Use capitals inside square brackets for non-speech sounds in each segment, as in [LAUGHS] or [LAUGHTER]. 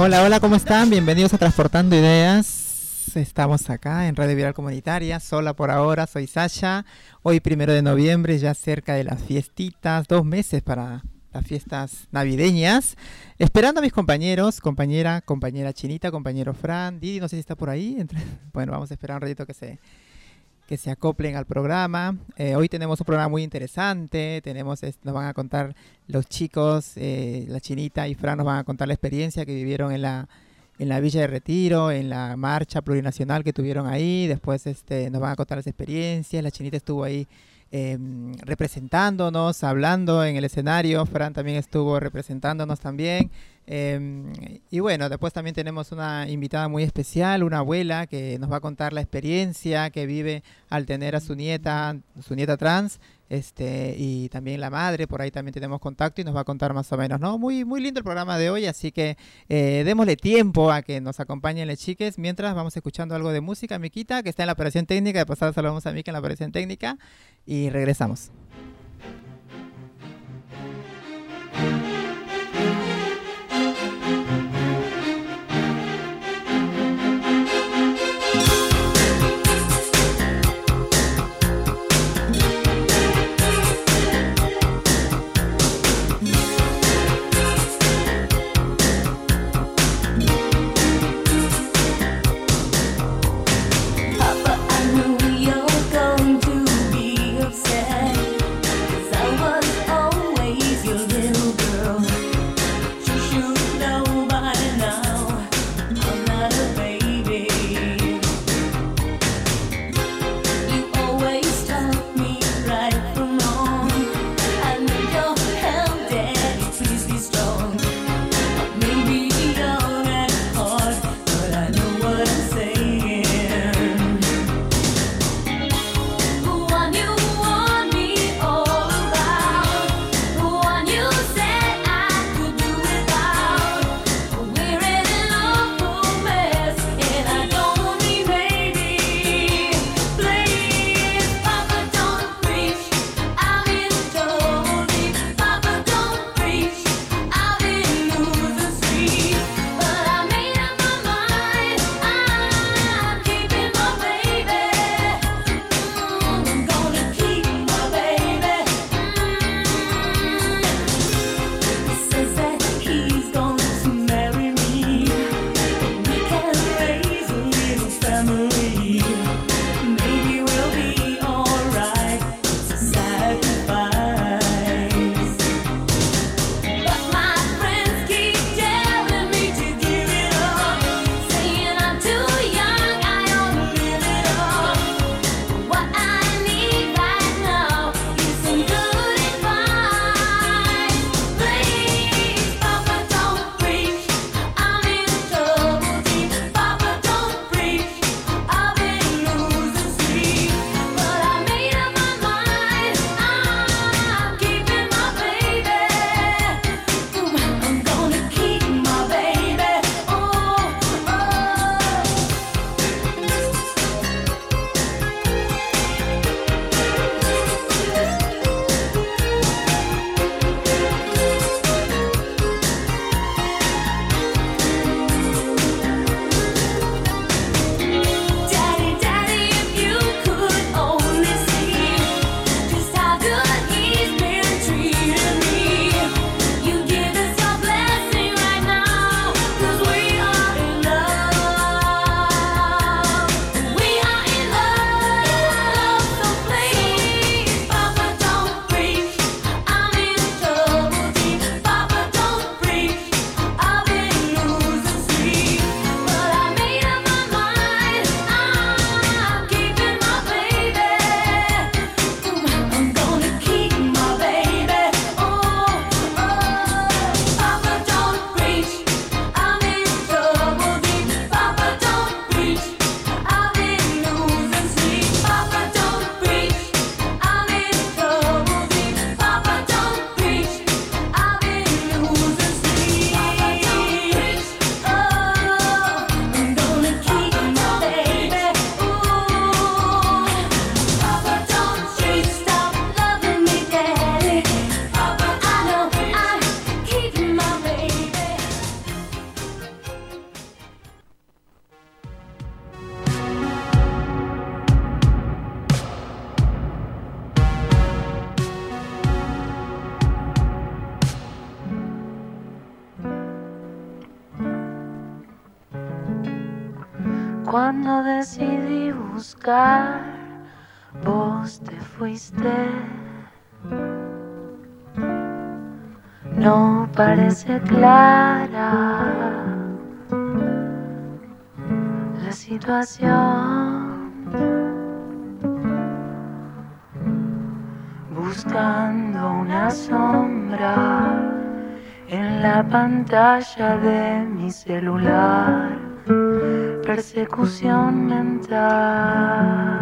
Hola, hola, ¿cómo están? Bienvenidos a Transportando Ideas. Estamos acá en Radio Viral Comunitaria, sola por ahora, soy Sasha. Hoy primero de noviembre, ya cerca de las fiestitas, dos meses para las fiestas navideñas. Esperando a mis compañeros, compañera, compañera Chinita, compañero Fran, Didi, no sé si está por ahí. [LAUGHS] Bueno, vamos a esperar un ratito que se, que se acoplen al programa. Eh, hoy tenemos un programa muy interesante, tenemos, nos van a contar los chicos, eh, la Chinita y Fran nos van a contar la experiencia que vivieron en la, en la Villa de Retiro, en la marcha plurinacional que tuvieron ahí, después este, nos van a contar las experiencias, la Chinita estuvo ahí em, representándonos, hablando en el escenario, Fran también estuvo representándonos también. Em, y bueno, después también tenemos una invitada muy especial, una abuela que nos va a contar la experiencia que vive al tener a su nieta, su nieta trans, este, y también la madre, por ahí también tenemos contacto y nos va a contar más o menos, ¿no? Muy, muy lindo el programa de hoy, así que eh, démosle tiempo a que nos acompañen las chiques, mientras vamos escuchando algo de música, Miquita, que está en la operación técnica, de pasada saludamos a Mica en la operación técnica, y regresamos. La situación. Buscando una sombra en la pantalla de mi celular. Persecución mental.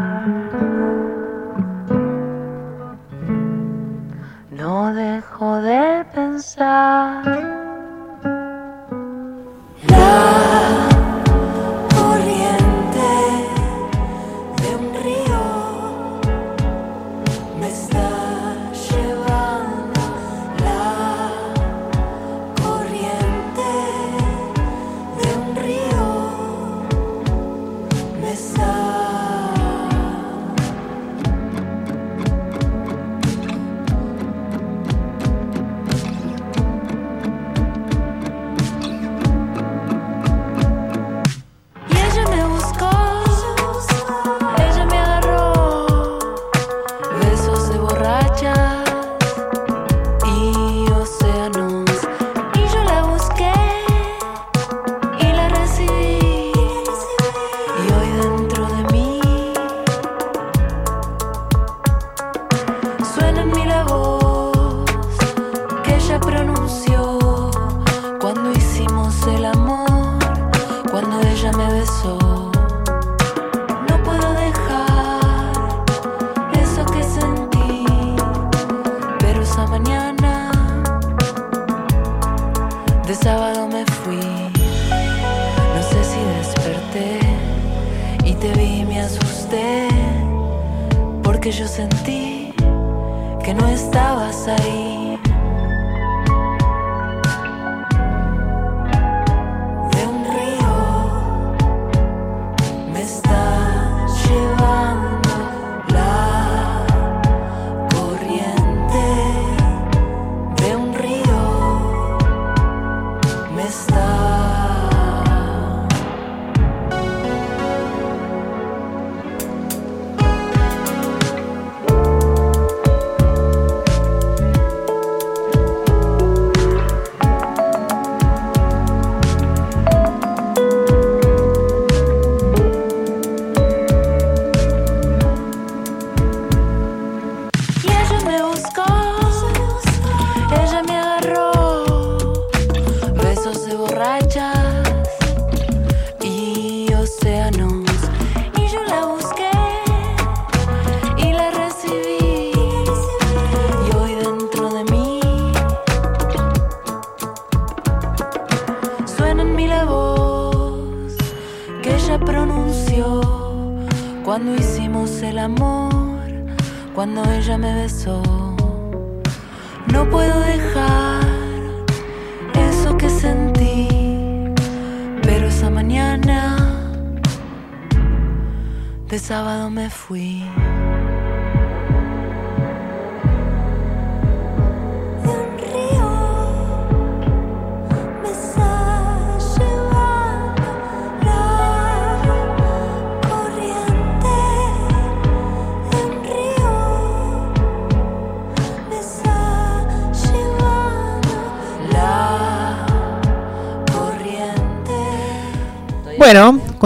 Sábado me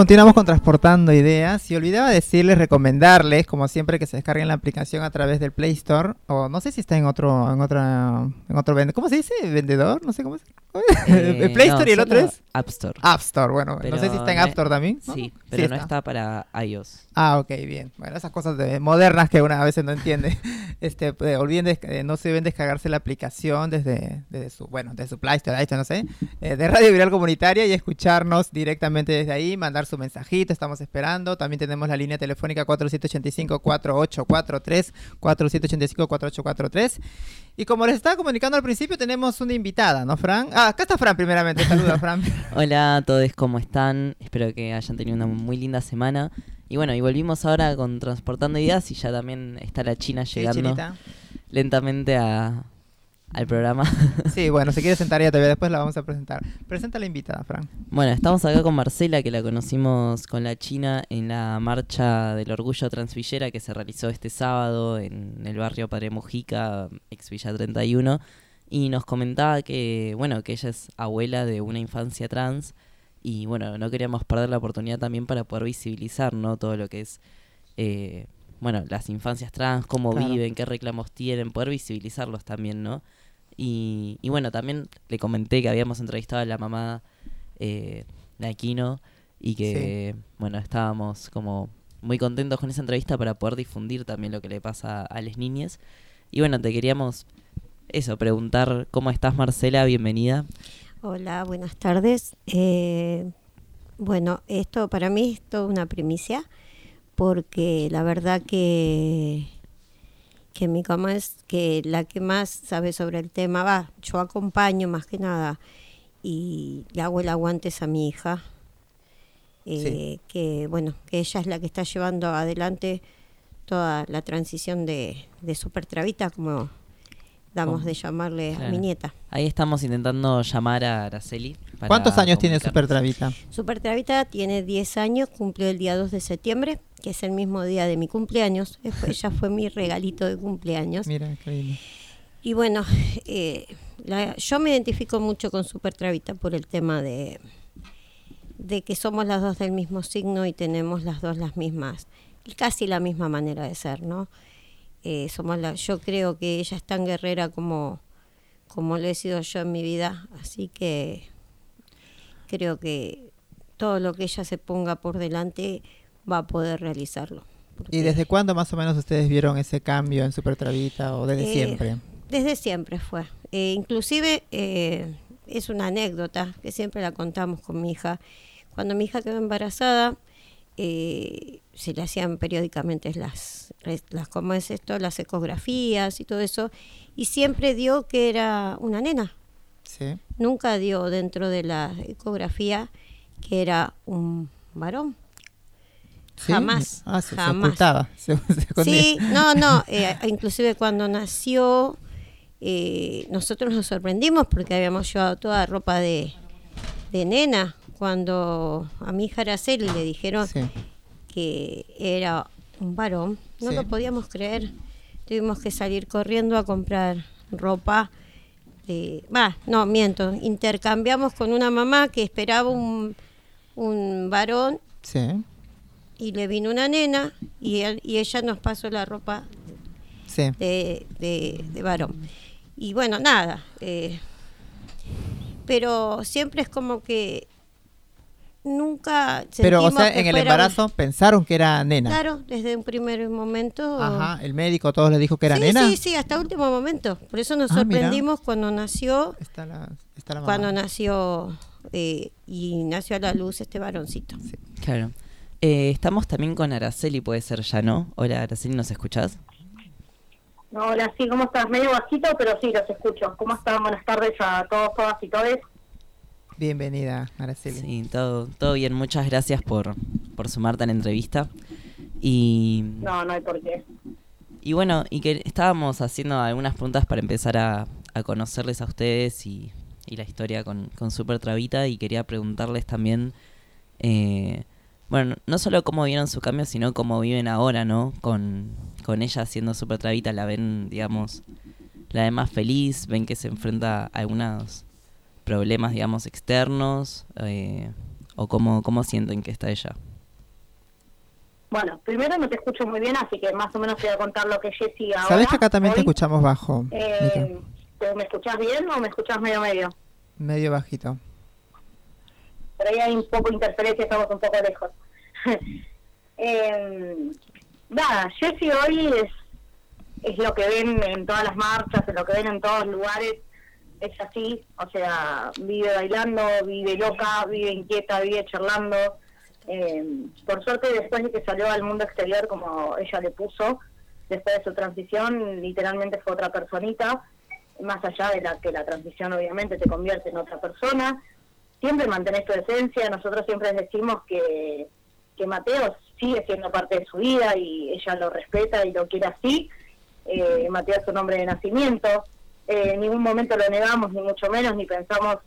continuamos con Transportando Ideas y olvidaba decirles, recomendarles, como siempre, que se descarguen la aplicación a través del Play Store o no sé si está en otro, en otra, en otro vendedor, ¿cómo se dice? ¿Vendedor? No sé cómo es. Eh, ¿El Play no, Store y el otro es? App Store. App Store, bueno, no sé si está en App Store también. ¿no? Sí, pero no está. está para iOS. Ah, ok, bien. Bueno, esas cosas de- modernas que una a veces no entiende. [LAUGHS] Este, eh, olviden, eh, no se deben descargarse la aplicación desde, desde su, bueno, desde su Play Store, no sé, eh, de Radio Viral Comunitaria y escucharnos directamente desde ahí, mandar su mensajito, estamos esperando. También tenemos la línea telefónica 4785-4843, 4785-4843. Y como les estaba comunicando al principio, tenemos una invitada, ¿no, Fran? Ah, acá está Fran primeramente. Saluda, Fran. [LAUGHS] Hola a todos, ¿cómo están? Espero que hayan tenido una muy linda semana. Y bueno, y volvimos ahora con Transportando Ideas y ya también está la China llegando lentamente a, al programa. [LAUGHS] Sí, bueno, si quiere sentar ella todavía después la vamos a presentar. Presenta a la invitada, Fran. Bueno, estamos acá con Marcela, que la conocimos con la China en la marcha del orgullo transvillera que se realizó este sábado en el barrio Padre Mujica, ex Villa 31. Y nos comentaba que, bueno, que ella es abuela de una infancia trans. Y bueno, no queríamos perder la oportunidad también para poder visibilizar, ¿no? Todo lo que es, eh, bueno, las infancias trans, cómo Claro. viven, qué reclamos tienen, poder visibilizarlos también, ¿no? Y, y bueno, también le comenté que habíamos entrevistado a la mamá eh, de Aquino y que, bueno, estábamos como muy contentos con esa entrevista para poder difundir también lo que le pasa a las niñas. Y bueno, te queríamos eso, preguntar cómo estás Marcela, bienvenida. Hola, buenas tardes. Eh, bueno, esto para mí es toda una primicia porque la verdad que que mi cama es que la que más sabe sobre el tema va. Yo acompaño más que nada y le hago el aguantes a mi hija. eh, Que bueno, que ella es la que está llevando adelante toda la transición de, de Super Travita, como damos de llamarle a mi nieta. Ahí estamos intentando llamar a Araceli. para ¿Cuántos años tiene. Super Travita? Super Travita tiene 10 años, cumplió el día 2 de septiembre, que es el mismo día de mi cumpleaños. Eh, fue- Ella fue mi regalito de cumpleaños. Mira, qué lindo. Y bueno, eh, la- yo me identifico mucho con Super Travita por el tema de, de que somos las dos del mismo signo y tenemos las dos las mismas, casi la misma manera de ser, ¿no? Eh, somos la, yo creo que ella es tan guerrera como, como lo he sido yo en mi vida, así que creo que todo lo que ella se ponga por delante va a poder realizarlo. ¿Y desde cuándo más o menos ustedes vieron ese cambio en Super Travita o desde Eh, siempre? Desde siempre fue. Eh, inclusive eh, es una anécdota que siempre la contamos con mi hija. Cuando mi hija quedó embarazada, eh, se le hacían periódicamente las, las, ¿cómo es esto? Las ecografías y todo eso, y siempre dio que era una nena. Sí. Nunca dio dentro de la ecografía que era un varón. ¿Sí? Jamás, Ah, se, se jamás. ocultaba. [LAUGHS] se- se escondía. Sí, no, no, eh, inclusive cuando nació, eh, nosotros nos sorprendimos porque habíamos llevado toda ropa de, de nena. Cuando a mi hija Araceli le dijeron Sí. que era un varón, no Sí. lo podíamos creer. Tuvimos que salir corriendo a comprar ropa. Va, no, miento. Intercambiamos con una mamá que esperaba un, un varón Sí. Y le vino una nena y, él- y ella nos pasó la ropa Sí. de, de, de varón. Y bueno, nada. eh, pero siempre es como que nunca Pero, o sea, en el un- embarazo pensaron que era nena. Claro, desde un primer momento. Ajá, el médico todos le dijo que era sí, nena. sí, sí, hasta último momento. Por eso nos Ah, mira. sorprendimos cuando nació, Está la, está la mamá. cuando nació eh, y nació a la luz este varoncito. Claro. Eh, estamos también con Araceli, puede ser ya, ¿no? Hola Araceli, ¿nos escuchás? No, Hola, sí, ¿cómo estás? Medio bajito, pero sí, los escucho. ¿Cómo están? Buenas tardes a todos, todas y todes. Bienvenida, Araceli. Sí, todo, todo bien. Muchas gracias por, por sumarte a la entrevista. Y, No, no hay por qué. y bueno, y que estábamos haciendo algunas preguntas para empezar a, a conocerles a ustedes y, y la historia con, con Super Travita. Y quería preguntarles también, eh, bueno, no solo cómo vieron su cambio, sino cómo viven ahora, ¿no? Con, con ella siendo Super Travita, la ven, digamos, la ven más feliz, ven que se enfrenta a algunos problemas, digamos, externos, eh, o cómo, cómo sienten que está ella. Bueno, primero no te escucho muy bien, así que más o menos te voy a contar lo que Jessy ahora. ¿Sabes que acá también te escuchamos bajo? Eh, ¿pero ¿Me escuchás bien o me escuchás medio medio? Medio bajito. Por ahí hay un poco de interferencia, estamos un poco lejos. [LAUGHS] eh, nada, Jessy hoy es, es lo que ven en todas las marchas, es lo que ven en todos los lugares. Es así, o sea, vive bailando, vive loca, vive inquieta, vive charlando. Eh, por suerte, después de que salió al mundo exterior, como ella le puso, después de su transición, literalmente fue otra personita, más allá de la que la transición obviamente te convierte en otra persona. Siempre mantenés tu esencia, nosotros siempre decimos que, que Mateo sigue siendo parte de su vida y ella lo respeta y lo quiere así. Eh, Mateo es su nombre de nacimiento, eh, en ningún momento lo negamos, ni mucho menos, ni pensamos,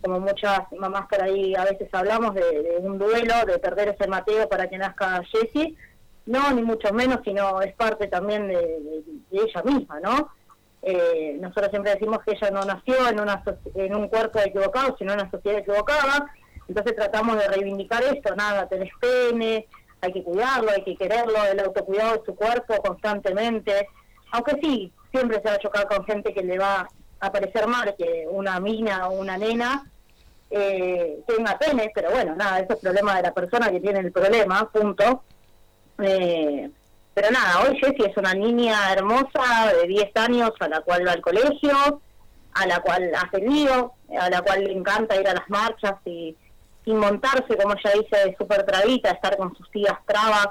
como muchas mamás por ahí a veces hablamos, de, un duelo, de perder ese Mateo para que nazca Jessie. No, ni mucho menos, sino es parte también de, ella misma, ¿no? Eh, nosotros siempre decimos que ella no nació en, una, en un cuerpo equivocado, sino en una sociedad equivocada. Entonces tratamos de reivindicar esto, nada, tenés pene, hay que cuidarlo, hay que quererlo, el autocuidado de su cuerpo constantemente. Aunque sí, siempre se va a chocar con gente que le va a parecer mal que una mina o una nena eh, tenga pene, pero bueno, nada, ese es problema de la persona que tiene el problema, punto. Eh, pero nada, hoy Jessie es una niña hermosa de 10 años a la cual va al colegio, a la cual hace lío, a la cual le encanta ir a las marchas y, montarse, como ella dice, de súper trabita, estar con sus tías trabas,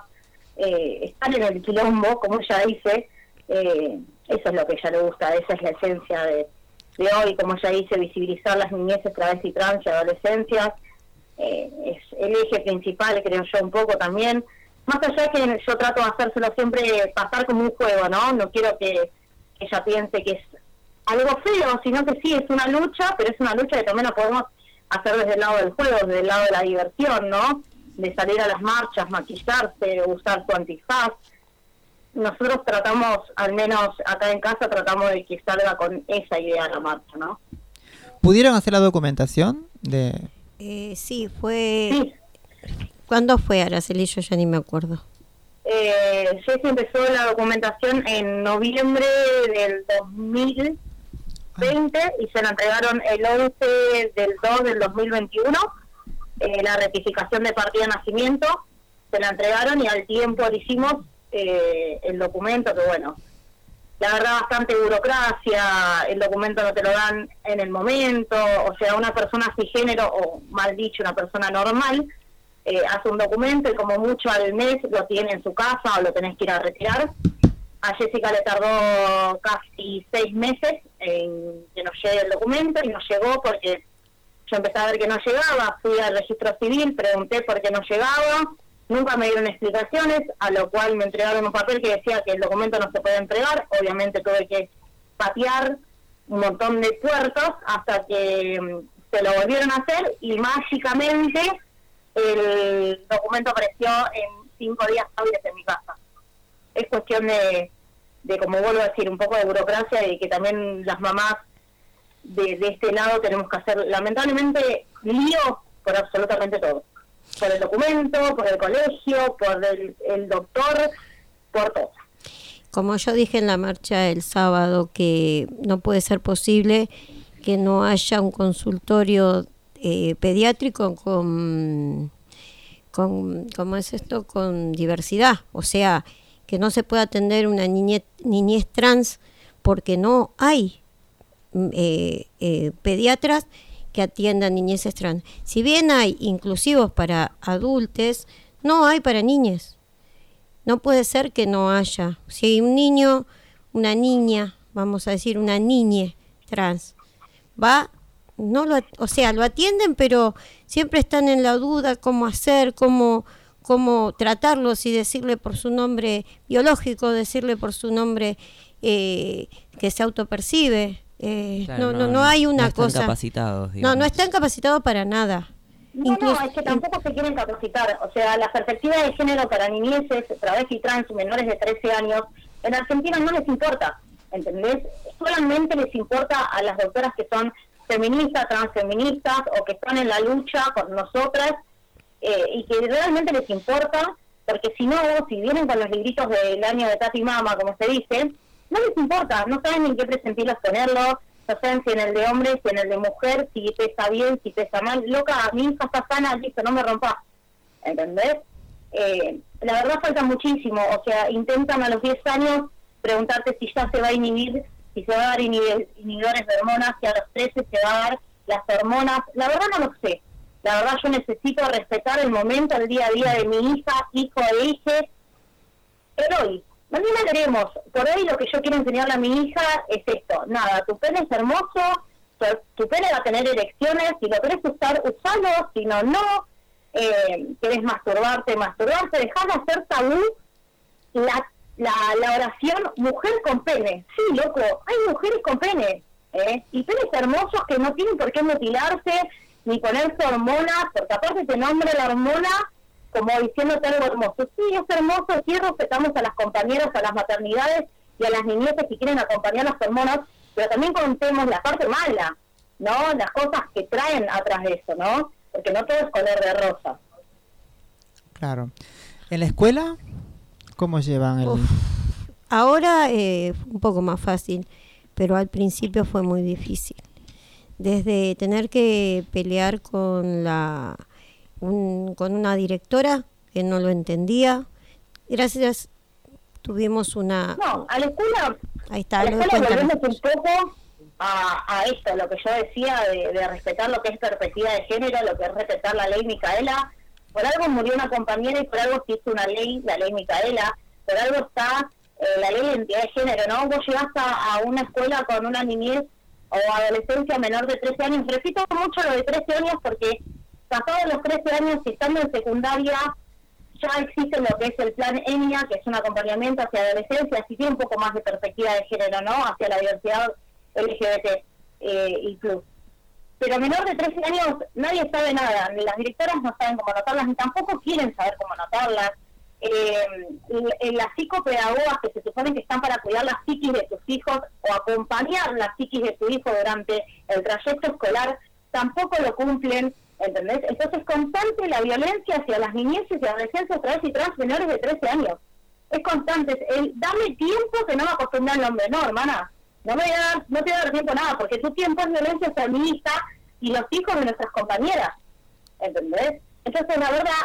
eh, estar en el quilombo, como ella dice, eh, eso es lo que ella le gusta, esa es la esencia de, de hoy, como ella dice, visibilizar las niñeces, través y trans y adolescencias, eh, es el eje principal, creo yo, un poco también. Más allá que yo trato de hacérselo siempre pasar como un juego, ¿no? No quiero que, ella piense que es algo feo, sino que sí, es una lucha, pero es una lucha que también la podemos hacer desde el lado del juego, desde el lado de la diversión, ¿no? De salir a las marchas, maquillarse, usar su antifaz, nosotros tratamos, al menos acá en casa, tratamos de que salga con esa idea la marcha, ¿no? ¿Pudieron hacer la documentación? de eh, Sí, fue... Sí. ¿Cuándo fue, Araceli? Yo ya ni me acuerdo. Eh, empezó la documentación en noviembre del 2020 y se la entregaron el 11 del 2 del 2021. Eh, la rectificación de partida de nacimiento se la entregaron y al tiempo le hicimos eh, el documento, que bueno, la verdad bastante burocracia, el documento no te lo dan en el momento, o sea, una persona sin género, o mal dicho, una persona normal, eh, hace un documento y como mucho al mes lo tiene en su casa o lo tenés que ir a retirar. A Jessica le tardó casi seis meses en que nos llegue el documento y nos llegó porque yo empecé a ver que no llegaba, fui al registro civil, pregunté por qué no llegaba, Nunca me dieron explicaciones, a lo cual me entregaron un papel que decía que el documento no se puede entregar. Obviamente tuve que patear un montón de puertos hasta que mm, se lo volvieron a hacer y mágicamente el documento apareció en cinco días hábiles en mi casa. Es cuestión de, de, como vuelvo a decir, un poco de burocracia y que también las mamás de, de este lado tenemos que hacer, lamentablemente, lío por absolutamente todo por el documento, por el colegio, por el, doctor, por todo. Como yo dije en la marcha el sábado, que no puede ser posible que no haya un consultorio eh, pediátrico con, con, ¿cómo es esto? Con diversidad. O sea, que no se pueda atender una niñez, niñez trans porque no hay mm, eh, eh, pediatras que atiendan niñeces trans. Si bien hay inclusivos para adultos, no hay para niñas. No puede ser que no haya. Si hay un niño, una niña, vamos a decir una niña trans, va, no lo, o sea, lo atienden, pero siempre están en la duda cómo hacer, cómo, cómo tratarlo, si decirle por su nombre biológico, decirle por su nombre eh, que se autopercibe. Eh, no, no, no, hay una no están Capacitados, no, no están capacitados para nada. No, no, es que tampoco se quieren capacitar. O sea, la perspectiva de género para niñeces, travesti trans menores de 13 años, en Argentina no les importa, ¿entendés? Solamente les importa a las doctoras que son feministas, transfeministas o que están en la lucha con nosotras eh, y que realmente les importa, porque si no, si vienen con los libritos del año de Tati Mama, como se dice, no les importa, no saben en qué presentilas ponerlo, no saben si en el de hombre, si en el de mujer, si pesa bien, si pesa mal. Loca, mi hija está sana, listo, no me rompas. ¿Entendés? Eh, la verdad falta muchísimo, o sea, intentan a los 10 años preguntarte si ya se va a inhibir, si se va a dar inhibidores de hormonas, si a los 13 se va a dar las hormonas. La verdad no lo sé. La verdad yo necesito respetar el momento, el día a día de mi hija, hijo e hija. Pero hoy, Mañana veremos. Por ahí lo que yo quiero enseñarle a mi hija es esto. Nada, tu pene es hermoso, tu, pene va a tener erecciones, si lo querés usar, usalo, si no, no. Eh, querés masturbarte, masturbarte, dejar de hacer tabú la, la, la oración mujer con pene. Sí, loco, hay mujeres con pene. ¿eh? Y seres hermosos que no tienen por qué mutilarse ni ponerse hormonas, porque aparte te nombra la hormona como diciéndote algo hermoso. Sí, es hermoso, sí respetamos a las compañeras, a las maternidades y a las niñeces que quieren acompañar las hormonas, pero también contemos la parte mala, ¿no? Las cosas que traen atrás de eso, ¿no? Porque no todo es color de rosa. Claro. ¿En la escuela cómo llevan el...? Ahora eh, un poco más fácil, pero al principio fue muy difícil. Desde tener que pelear con la con una directora que no lo entendía. Gracias, tuvimos una... No, a la escuela, ahí está, a la escuela volvemos un poco a, a, esto, lo que yo decía de, respetar lo que es perspectiva de género, lo que es respetar la ley Micaela. Por algo murió una compañera y por algo se hizo una ley, la ley Micaela. Por algo está eh, la ley de identidad de género, ¿no? Vos llegás a, una escuela con una niñez o adolescencia menor de 13 años. Repito mucho lo de 13 años porque pasados los 13 años, estando en secundaria, ya existe lo que es el plan ENIA, que es un acompañamiento hacia adolescencia, así tiene un poco más de perspectiva de género, ¿no? Hacia la diversidad LGBT eh, y plus. Pero menor de 13 años nadie sabe nada, ni las directoras no saben cómo anotarlas, ni tampoco quieren saber cómo anotarlas. Eh, las psicopedagogas que se suponen que están para cuidar la psiquis de tus hijos o acompañar la psiquis de tu hijo durante el trayecto escolar, tampoco lo cumplen ¿entendés? Entonces, constante la violencia hacia las niñeces y adolescentes a través y trans menores de 13 años. Es constante. El, dame tiempo que no me acostumbra al nombre. No, hermana. No me voy a dar, no te voy a dar tiempo nada, porque tu tiempo es violencia feminista y los hijos de nuestras compañeras. ¿Entendés? Entonces, la verdad,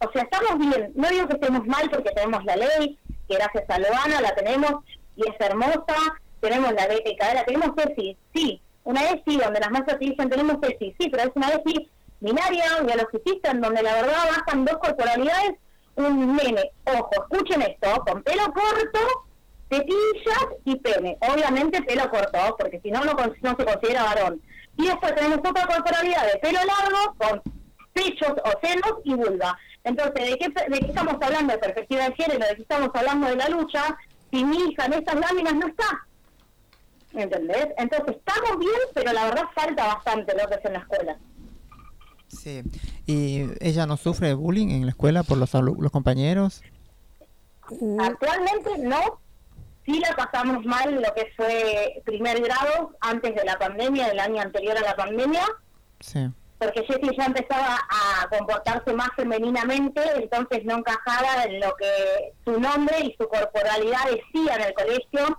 o sea, estamos bien. No digo que estemos mal porque tenemos la ley, que gracias a Loana la tenemos y es hermosa. Tenemos la ley de cadera, tenemos ESI, sí. Una ESI donde las masas dicen tenemos ESI, sí, pero es una ESI binaria, biologicista, en donde la verdad bajan dos corporalidades, un nene, ojo, escuchen esto, con pelo corto, tetillas y pene. Obviamente pelo corto, porque si no, no, no se considera varón. Y después tenemos otra corporalidad de pelo largo, con pechos o senos y vulva. Entonces, ¿de qué, ¿de qué estamos hablando de perspectiva de género? ¿De qué estamos hablando de la lucha? Si mi hija en estas láminas no está. ¿Entendés? Entonces, estamos bien, pero la verdad falta bastante lo que es en la escuela. Sí. ¿Y ella no sufre bullying en la escuela por los, los compañeros? Actualmente no. Sí la pasamos mal lo que fue primer grado antes de la pandemia, del año anterior a la pandemia. Sí. Porque Jessie ya empezaba a comportarse más femeninamente, entonces no encajaba en lo que su nombre y su corporalidad decía en el colegio,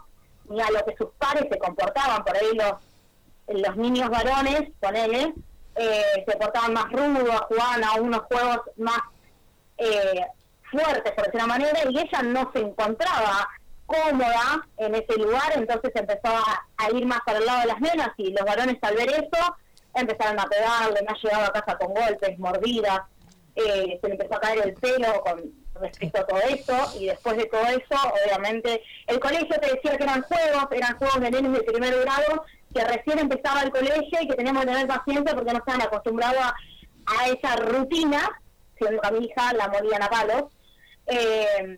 ni a lo que sus padres se comportaban. Por ahí los, los niños varones, ponele, eh, se portaban más rudos, jugaban a unos juegos más eh, fuertes, por decir una manera, y ella no se encontraba cómoda en ese lugar, entonces empezó a, ir más para lado de las nenas y los varones al ver eso empezaron a pegarle, me ha llegado a casa con golpes, mordidas, eh, se le empezó a caer el pelo con respecto a todo eso y después de todo eso, obviamente, el colegio te decía que eran juegos, eran juegos de nenes de primer grado que recién empezaba el colegio y que teníamos que tener paciencia porque no estaban acostumbrados a, esa rutina, siendo que a mi hija la morían a palos. Eh,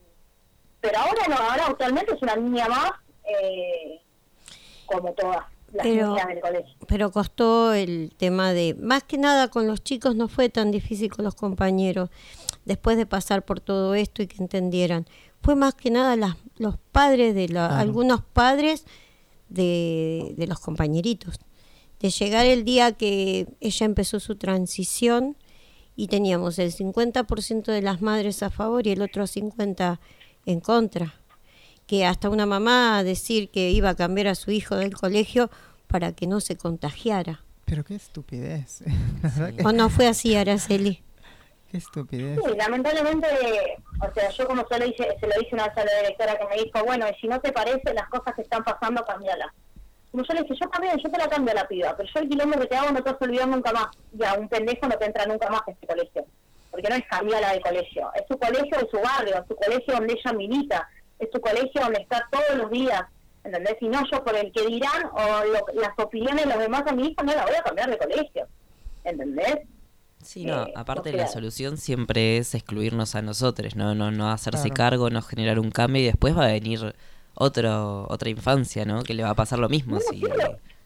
pero ahora no, ahora actualmente es una niña más, eh, como todas las niñas del colegio. Pero costó el tema de, más que nada con los chicos no fue tan difícil con los compañeros, después de pasar por todo esto y que entendieran. Fue más que nada las, los padres de la, algunos padres de, de los compañeritos. De llegar el día que ella empezó su transición y teníamos el 50% de las madres a favor y el otro 50% en contra. Que hasta una mamá decir que iba a cambiar a su hijo del colegio para que no se contagiara. Pero qué estupidez. [LAUGHS] ¿O no fue así, Araceli? Qué estupidez. Sí, lamentablemente, o sea, yo como se lo, dije, se lo dije una vez a la directora que me dijo, bueno, y si no te parece las cosas que están pasando, cambiala. Como yo le dije, yo también, yo te la cambio a la piba, pero yo el quilombo que te hago no te vas a olvidar nunca más. Ya, un pendejo no te entra nunca más en este colegio. Porque no es cambiarla de colegio. Es su colegio de su barrio, es su colegio donde ella milita, es su colegio donde está todos los días. ¿Entendés? Y no yo por el que dirán o las opiniones de los demás a mi hijo no la voy a cambiar de colegio. ¿Entendés? Sí, no, eh, aparte la solución siempre es excluirnos a nosotros, no no no hacerse cargo, no generar un cambio y después va a venir otro otra infancia, ¿no? Que le va a pasar lo mismo. si...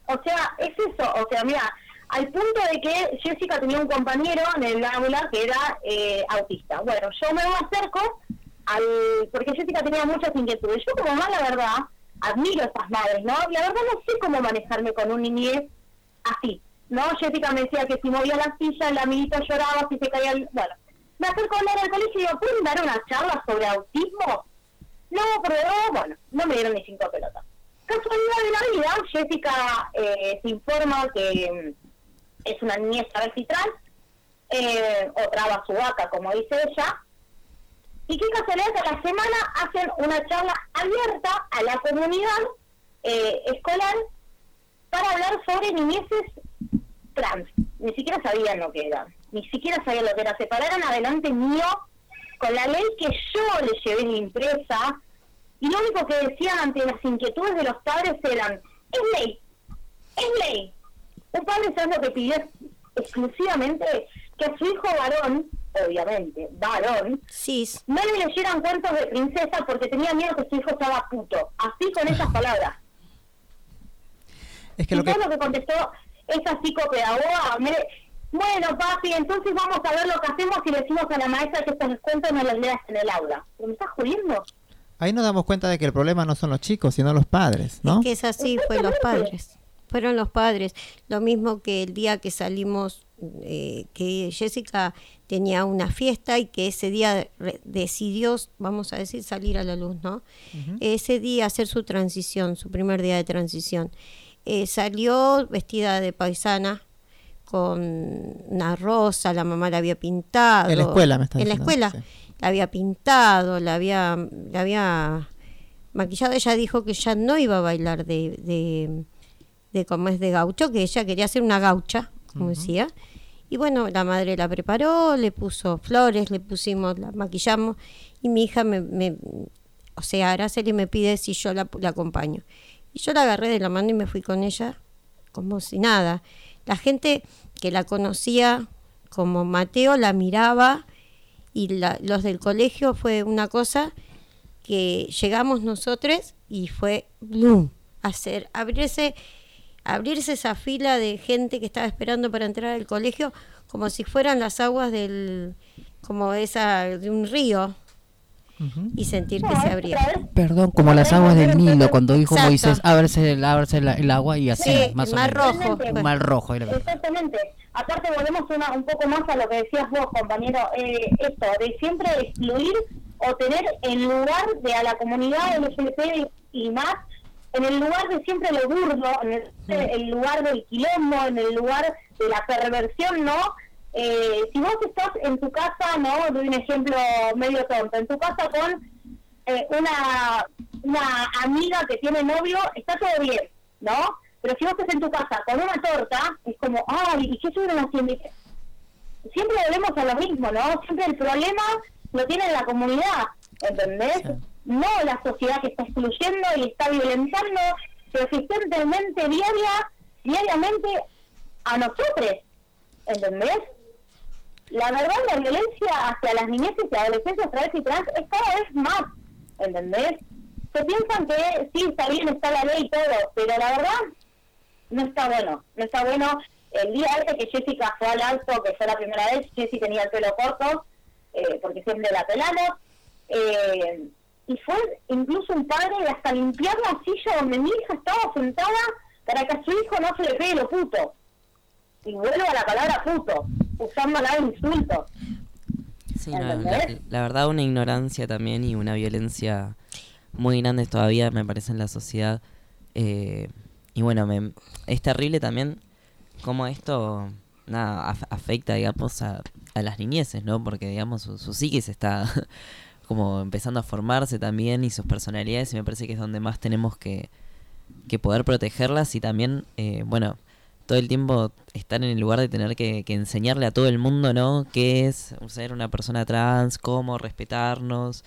O sea, es eso. O sea, mira, al punto de que Jessica tenía un compañero en el aula que era eh, autista. Bueno, yo me acerco al, porque Jessica tenía muchas inquietudes. Yo como mamá, la verdad, admiro a estas madres, ¿no? La verdad no sé cómo manejarme con un niñez así, ¿no? Jessica me decía que si movía la silla, el amiguito lloraba, si se caía el... Bueno, me acerco a hablar al colegio y digo, ¿pueden dar una charla sobre autismo? No, pero bueno, no me dieron ni cinco pelotas. Casualidad de la vida, Jessica eh, se informa que es una niñez trans, eh, o traba su vaca, como dice ella, y qué casualidad que a la semana hacen una charla abierta a la comunidad eh, escolar para hablar sobre niñeces trans. Ni siquiera sabían lo que era, ni siquiera sabían lo que era. Se pararon adelante mío con la ley que yo les llevé en impresa y lo único que decían ante las inquietudes de los padres eran, es ley, es ley, un padre sabe lo que pidió exclusivamente que a su hijo varón, obviamente, varón, no le leyeran cuentos de princesa porque tenía miedo que su hijo estaba puto. Así con esas palabras. Es que lo que... lo que contestó esa psicopedagoga? bueno, papi, entonces vamos a ver lo que hacemos y le decimos a la maestra que estos cuentos no los leas en el aula. ¿Pero me estás jodiendo? Ahí nos damos cuenta de que el problema no son los chicos, sino los padres, ¿no? Es que es así, fue los padres fueron los padres. Lo mismo que el día que salimos, eh, que Jessica tenía una fiesta y que ese día decidió, vamos a decir, salir a la luz, ¿no? Ese día hacer su transición, su primer día de transición. Eh, salió vestida de paisana con una rosa, la mamá la había pintado. En la escuela, me está En la escuela. La había pintado, la había, la había maquillado. Ella dijo que ya no iba a bailar de de como es de gaucho, que ella quería hacer una gaucha, como decía. Y bueno, la madre la preparó, le puso flores, le pusimos, la maquillamos y mi hija me, me o sea, Araceli me pide si yo la, la, acompaño. Y yo la agarré de la mano y me fui con ella como si nada. La gente que la conocía como Mateo la miraba y los del colegio fue una cosa que llegamos nosotros y fue bloom, hacer abrirse abrirse esa fila de gente que estaba esperando para entrar al colegio como si fueran las aguas del como esa de un río y sentir que se abría. Perdón, como las aguas del Nilo, cuando dijo Moisés, ábrese, el, el, agua y así, más o menos. rojo. Un mar rojo. Exactamente. Aparte volvemos una, un poco más a lo que decías vos, compañero, eh, esto, de siempre excluir o tener en lugar de a la comunidad LGBT y más en el lugar de siempre lo burdo, en el, lugar del quilombo, en el lugar de la perversión, ¿no? Eh, si vos estás en tu casa, ¿no? Doy un ejemplo medio tonto, en tu casa con eh, una, una amiga que tiene novio, está todo bien, ¿no? Pero si vos estás en tu casa con una torta, es como, ay, ¿y qué estuvieron haciendo? Siempre volvemos a lo mismo, ¿no? Siempre el problema lo tiene la comunidad, ¿entendés? No la sociedad que está excluyendo y está violentando persistentemente diaria, diariamente a nosotros, ¿entendés? La verdad, la violencia hacia las niñeces y adolescentes través y trans es cada vez más, ¿entendés? Se piensan que sí, está bien, está la ley y todo, pero la verdad no está bueno, no está bueno. El día ese que Jessica fue al alto, que fue la primera vez, Jessie tenía el pelo corto, eh, porque siempre la pelamos, eh, y fue incluso un padre hasta limpiar la silla donde mi hija estaba sentada para que a su hijo no se le pegue lo puto. Y vuelvo a la palabra puto, usándola de insulto. Sí, la, verdad una ignorancia también y una violencia muy grande todavía me parece en la sociedad. Eh, y bueno, me, es terrible también cómo esto nada afecta, digamos, a, a las niñeces, ¿no? Porque, digamos, su, su psiquis está [LAUGHS] como empezando a formarse también y sus personalidades y me parece que es donde más tenemos que, que poder protegerlas y también, eh, bueno, todo el tiempo estar en el lugar de tener que, enseñarle a todo el mundo, ¿no? ¿Qué es ser una persona trans? ¿Cómo respetarnos?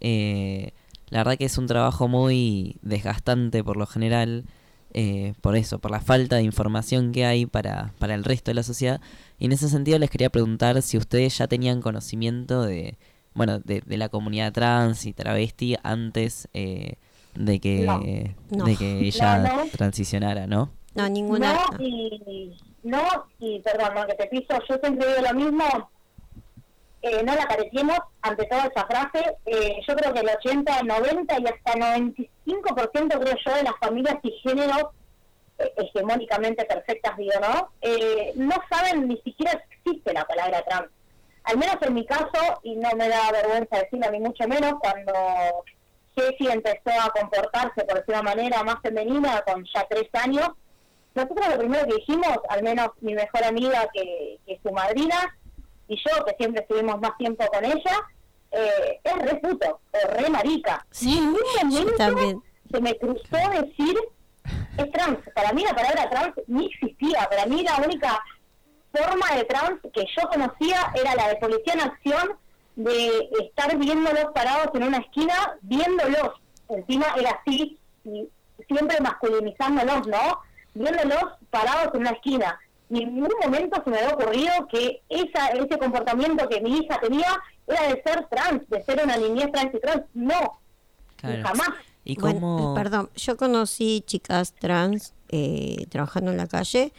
Eh, la verdad que es un trabajo muy desgastante por lo general, eh, por eso, por la falta de información que hay para, para el resto de la sociedad. Y en ese sentido les quería preguntar si ustedes ya tenían conocimiento de, bueno, de, la comunidad trans y travesti antes eh, de que de que [LAUGHS] ella transicionara, ¿no? No, ninguna. No, y, no, y perdón, no, que te piso, yo siempre digo lo mismo, eh, no la carecimos ante toda esa frase. Eh, yo creo que el 80, 90 y hasta 95% creo yo de las familias y géneros eh, hegemónicamente perfectas, digo, ¿no? Eh, no saben ni siquiera existe la palabra trans. Al menos en mi caso, y no me da vergüenza decirlo ni mucho menos, cuando Jessie empezó a comportarse por una manera más femenina con ya tres años, nosotros lo primero que dijimos, al menos mi mejor amiga que, que su madrina y yo, que siempre estuvimos más tiempo con ella, eh, es re puto, o re marica. Sí, yo también. se me cruzó decir es trans. Para mí la palabra trans ni existía. Para mí la única forma de trans que yo conocía era la de policía en acción, de estar viéndolos parados en una esquina, viéndolos. Encima era así, y siempre masculinizándolos, ¿no? Viéndolos parados en una esquina. Y en ningún momento se me había ocurrido que esa, ese comportamiento que mi hija tenía era de ser trans, de ser una niñez trans y trans. No, Claro. jamás. ¿Y Bueno, cómo...? perdón, yo conocí chicas trans eh, trabajando en la calle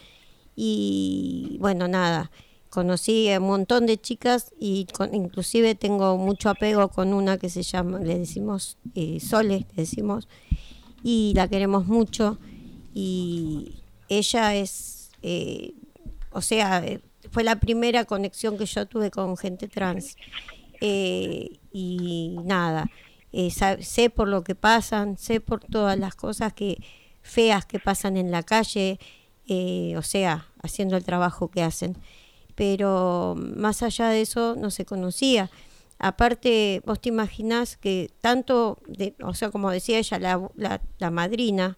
y bueno, nada, conocí a un montón de chicas y con- inclusive tengo mucho apego con una que se llama, le decimos eh, Sole, le decimos, y la queremos mucho y ella es, eh, o sea, eh, fue la primera conexión que yo tuve con gente trans. Eh, y nada, eh, sé por lo que pasan, sé por todas las cosas que feas que pasan en la calle, eh, o sea, haciendo el trabajo que hacen. Pero más allá de eso no se conocía. Aparte, vos te imaginás que tanto, de, o sea, como decía ella, la, la, la madrina,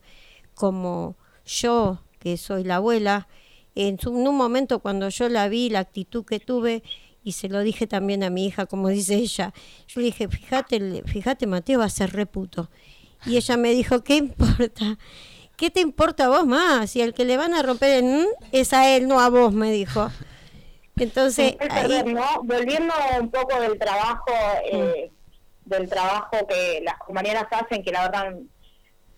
como yo, que soy la abuela, en, un momento cuando yo la vi, la actitud que tuve, y se lo dije también a mi hija, como [LAUGHS] dice ella, yo le dije, fíjate, fíjate Mateo va a ser reputo. Y ella me dijo, ¿qué importa? ¿Qué te importa a vos más? Si el que le van a romper el "mm" es a él, no a vos, me dijo. Entonces, ahí, ¿no? Volviendo un poco del trabajo, eh, del trabajo que las compañeras hacen, que la verdad,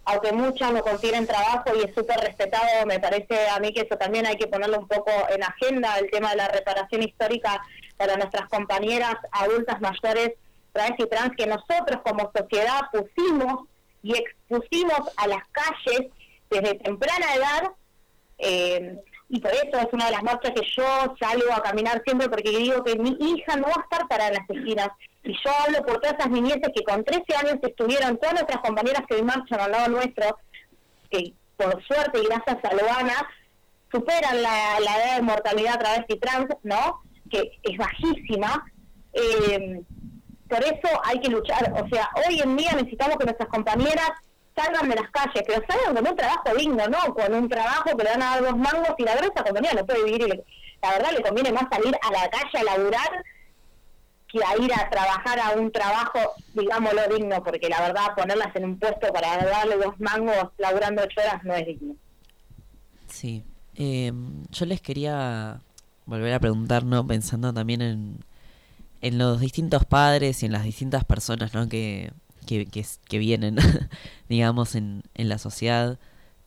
aunque muchas lo consideren trabajo y es súper respetado, me parece a mí que eso también hay que ponerlo un poco en agenda, el tema de la reparación histórica para nuestras compañeras adultas mayores, trans y trans, que nosotros como sociedad pusimos y expusimos a las calles desde temprana edad eh, y por eso es una de las marchas que yo salgo a caminar siempre porque digo que mi hija no va a estar parada en las esquinas. Y yo hablo por todas esas niñeces que con 13 años estuvieron, todas nuestras compañeras que hoy marchan al lado nuestro, que por suerte y gracias a Loana superan la, la edad de mortalidad travesti trans, ¿no? Que es bajísima. Eh, por eso hay que luchar. O sea, hoy en día necesitamos que nuestras compañeras salgan de las calles, pero salgan con un trabajo digno, ¿no? Con un trabajo que le van a dar dos mangos y la verdad esa compañía no puede vivir. le- la verdad le conviene más salir a la calle a laburar que a ir a trabajar a un trabajo, digámoslo, digno, porque la verdad ponerlas en un puesto para darle dos mangos laburando ocho horas no es digno. Sí. Eh, yo les quería volver a preguntar, ¿no? Pensando también en, en los distintos padres y en las distintas personas, ¿no? Que, que, vienen, [LAUGHS] digamos, en, en la sociedad.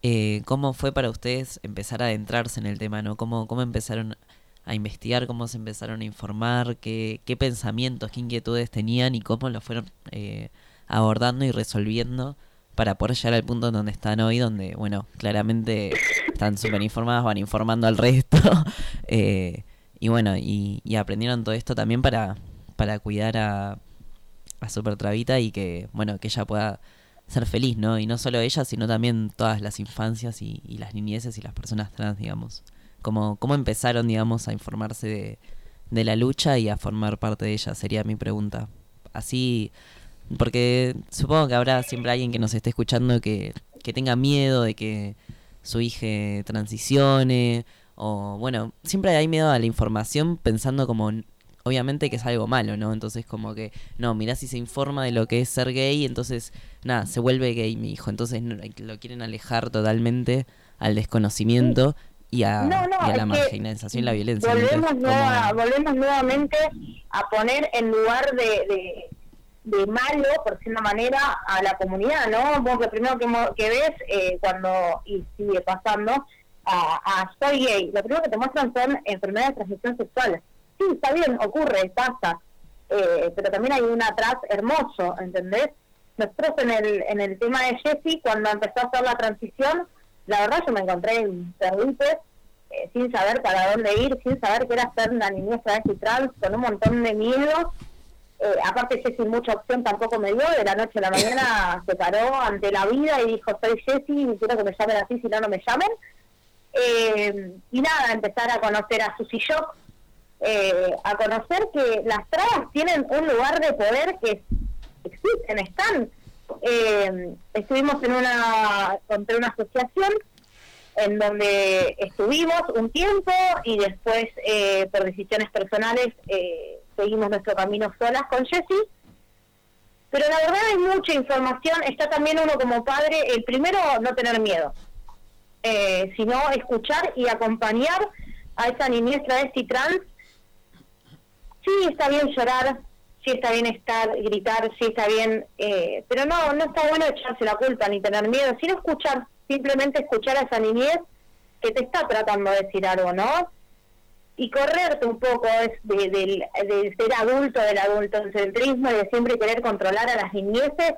Eh, ¿Cómo fue para ustedes empezar a adentrarse en el tema, ¿no? ¿Cómo, cómo empezaron a investigar, cómo se empezaron a informar, qué, qué pensamientos, qué inquietudes tenían y cómo lo fueron eh, abordando y resolviendo para poder llegar al punto donde están hoy, donde, bueno, claramente están súper informadas, van informando al resto. [LAUGHS] eh, y bueno, y, y aprendieron todo esto también para, para cuidar a, a Super Travita y que, bueno, que ella pueda ser feliz, ¿no? Y no solo ella, sino también todas las infancias y, las niñeces y las personas trans, digamos. ¿Cómo, cómo empezaron, digamos, a informarse de, de la lucha y a formar parte de ella? Sería mi pregunta. Así, porque supongo que habrá siempre alguien que nos esté escuchando que, que tenga miedo de que su hija transicione o bueno, siempre hay miedo a la información pensando como obviamente que es algo malo, ¿no? Entonces como que no, mirá si se informa de lo que es ser gay, entonces nada, se vuelve gay mi hijo, entonces no- lo quieren alejar totalmente al desconocimiento y a, No, no, y a la marginalización y la violencia. Volvemos, Entonces, nueva- volvemos nuevamente a poner en lugar de, de, de malo, por una manera, a la comunidad, ¿no? Vos lo primero que, ves eh, cuando, y sigue pasando, a, soy gay, lo primero que te muestran son enfermedades de transmisión sexual. Sí, está bien, ocurre, pasa, eh, pero también hay un atrás hermoso, ¿entendés? Nosotros en el, en el tema de Jessie, cuando empezó a hacer la transición, la verdad yo me encontré en Perdices, eh, sin saber para dónde ir, sin saber qué era ser una niña travesti trans, con un montón de miedo. Eh, aparte Jessie mucha opción tampoco me dio, de la noche a la mañana [LAUGHS] se paró ante la vida y dijo, soy Jessie, y quiero que me llamen así, si no, no me llamen. Eh, y nada, empezar a conocer a Susy Shock, eh, a conocer que las trabas tienen un lugar de poder que existen, están. Eh, estuvimos en una, contra una asociación en donde estuvimos un tiempo y después por decisiones personales seguimos nuestro camino solas con Jessie. Pero la verdad hay mucha información, está también uno como padre, el primero no tener miedo, eh, sino escuchar y acompañar a esa niñez travesti trans. Sí, está bien llorar, sí está bien estar, gritar, sí está bien, eh, pero no, no está bueno echarse la culpa ni tener miedo, sino escuchar, simplemente escuchar a esa niñez que te está tratando de decir algo, ¿no? Y correrte un poco de, de, ser adulto, del adultocentrismo y de siempre querer controlar a las niñeces.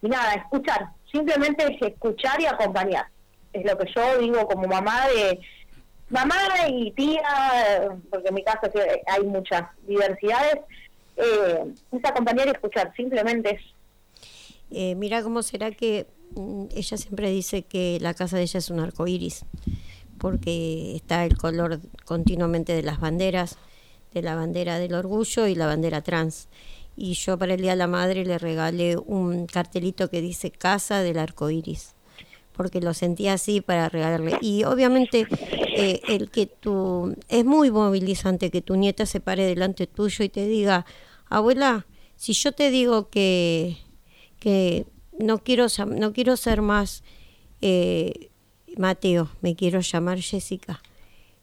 Y nada, escuchar, simplemente es escuchar y acompañar es lo que yo digo como mamá de mamá y tía, porque en mi caso hay muchas diversidades, eh, es acompañar y escuchar, simplemente. Eh, mira cómo será que mm, ella siempre dice que la casa de ella es un arco iris, porque está el color continuamente de las banderas, de la bandera del orgullo y la bandera trans. Y yo para el Día de la Madre le regalé un cartelito que dice Casa del Arco Iris porque lo sentía así para regalarle. Y obviamente eh, el que tú, es muy movilizante que tu nieta se pare delante tuyo y te diga, abuela, si yo te digo que, que no, quiero, no quiero ser más eh, Mateo, me quiero llamar Jessica,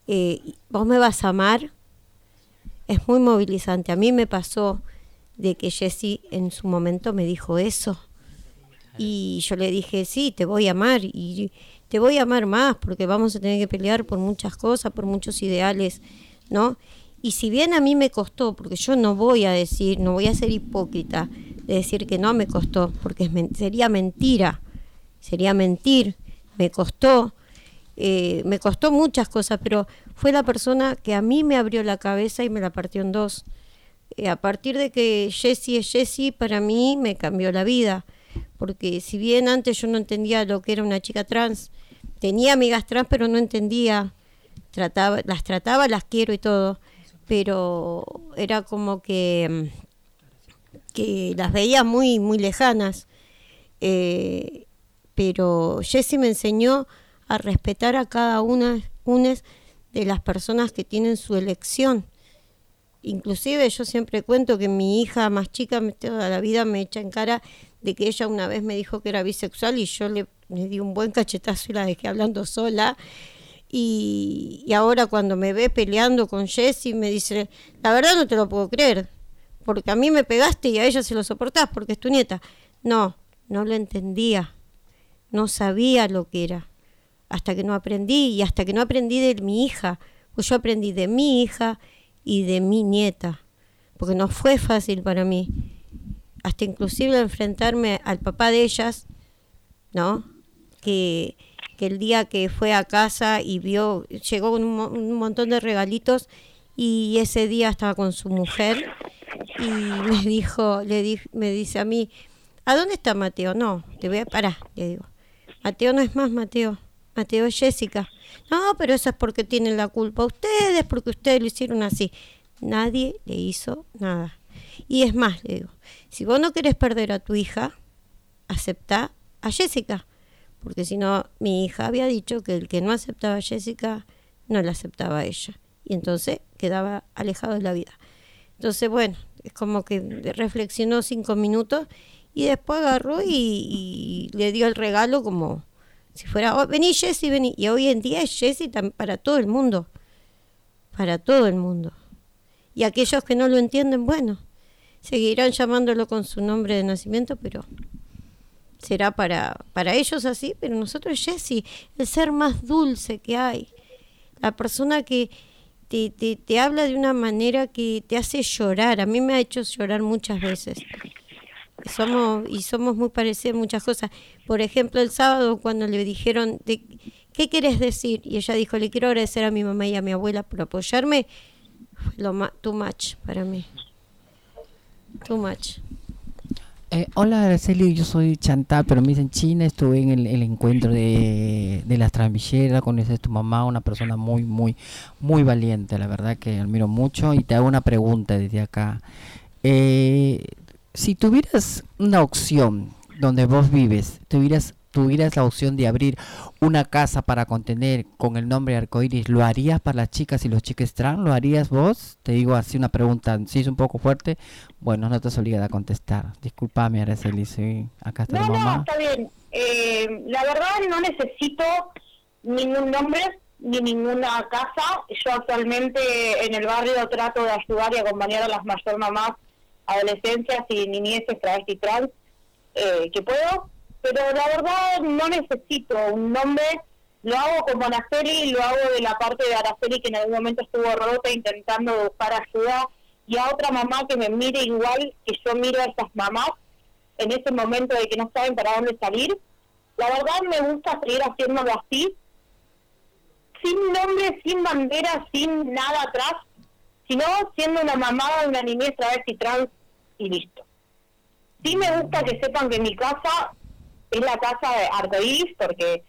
eh, ¿vos me vas a amar? Es muy movilizante. A mí me pasó de que Jessie en su momento me dijo eso y yo le dije, sí, te voy a amar y te voy a amar más porque vamos a tener que pelear por muchas cosas, por muchos ideales, ¿no? Y si bien a mí me costó, porque yo no voy a decir, no voy a ser hipócrita de decir que no me costó, porque sería mentira, sería mentir, me costó, eh, me costó muchas cosas, pero fue la persona que a mí me abrió la cabeza y me la partió en dos. Eh, a partir de que Jessie es Jessie, para mí me cambió la vida porque si bien antes yo no entendía lo que era una chica trans, tenía amigas trans, pero no entendía, trataba, las trataba, las quiero y todo, pero era como que, que las veía muy, muy lejanas. Eh, pero Jessie me enseñó a respetar a cada una, una de las personas que tienen su elección. Inclusive yo siempre cuento que mi hija más chica toda la vida me echa en cara de que ella una vez me dijo que era bisexual y yo le, di un buen cachetazo y la dejé hablando sola. Y, ahora cuando me ve peleando con Jessie me dice, la verdad no te lo puedo creer, porque a mí me pegaste y a ella se lo soportás porque es tu nieta. No, no lo entendía, no sabía lo que era, hasta que no aprendí y hasta que no aprendí de mi hija, pues yo aprendí de mi hija y de mi nieta, porque no fue fácil para mí hasta inclusive enfrentarme al papá de ellas, ¿no? Que, el día que fue a casa y vio, llegó con un, montón de regalitos y ese día estaba con su mujer y [LAUGHS] me dijo, le me dice a mí, ¿a dónde está Mateo? No, te voy a parar, le digo. Mateo no es más Mateo, Mateo es Jessica. No, pero eso es porque tienen la culpa ustedes, porque ustedes lo hicieron así. Nadie le hizo nada. Y es más, le digo, si vos no querés perder a tu hija, acepta a Jessica. Porque si no, mi hija había dicho que el que no aceptaba a Jessica, no la aceptaba a ella. Y entonces quedaba alejado de la vida. Entonces, bueno, es como que reflexionó cinco minutos y después agarró y, le dio el regalo como si fuera, oh, vení Jessie, vení. Y hoy en día es Jessie para todo el mundo. Para todo el mundo. Y aquellos que no lo entienden, bueno, seguirán llamándolo con su nombre de nacimiento, pero será para, para ellos así, pero nosotros Jesse, el ser más dulce que hay, la persona que te, te, te habla de una manera que te hace llorar, a mí me ha hecho llorar muchas veces. Somos, y somos muy parecidos en muchas cosas. Por ejemplo, el sábado cuando le dijeron, de, ¿qué quieres decir? Y ella dijo, le quiero agradecer a mi mamá y a mi abuela por apoyarme. Lo too much para mí. Too much. Eh, hola Araceli, yo soy Chantal, pero me dicen China, estuve en el, encuentro de, de las transvilleras, con esa tu mamá, una persona muy, muy, muy valiente, la verdad que admiro mucho y te hago una pregunta desde acá. Eh, si tuvieras una opción donde vos vives, tuvieras tuvieras la opción de abrir una casa para contener con el nombre Arcoiris, ¿lo harías para las chicas y los chicos trans? ¿Lo harías vos? Te digo así una pregunta, si es un poco fuerte, bueno, no te has obligado a contestar. Disculpame, Araceli, sí, acá está no, mamá. No, está bien. Eh, la verdad no necesito ningún nombre ni ninguna casa. Yo actualmente en el barrio trato de ayudar y acompañar a las mayor mamás, adolescencias y niñeces travesti trans eh, que puedo pero la verdad no necesito un nombre, lo hago como Araceli, lo hago de la parte de Araceli que en algún momento estuvo rota intentando buscar ayuda y a otra mamá que me mire igual que yo miro a esas mamás en ese momento de que no saben para dónde salir. La verdad me gusta seguir haciéndolo así, sin nombre, sin bandera, sin nada atrás, sino siendo una mamá, una niñez travesti trans y listo. Sí me gusta que sepan que mi casa es la casa de arcoíris porque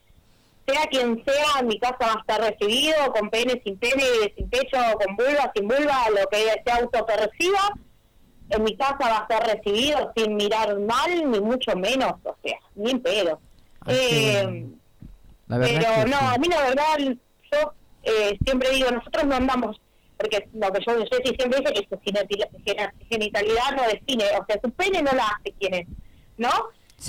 sea quien sea, mi casa va a estar recibido con pene, sin pene, sin pecho, con vulva, sin vulva, lo que sea autoperciba. En mi casa va a ser recibido sin mirar mal, ni mucho menos, o sea, ni en pedo. Eh, pero no, a mí la verdad, yo eh, siempre digo, nosotros no andamos, porque lo que yo, yo siempre dice que su genitalidad no define, o sea, su pene no la hace quien es, ¿no?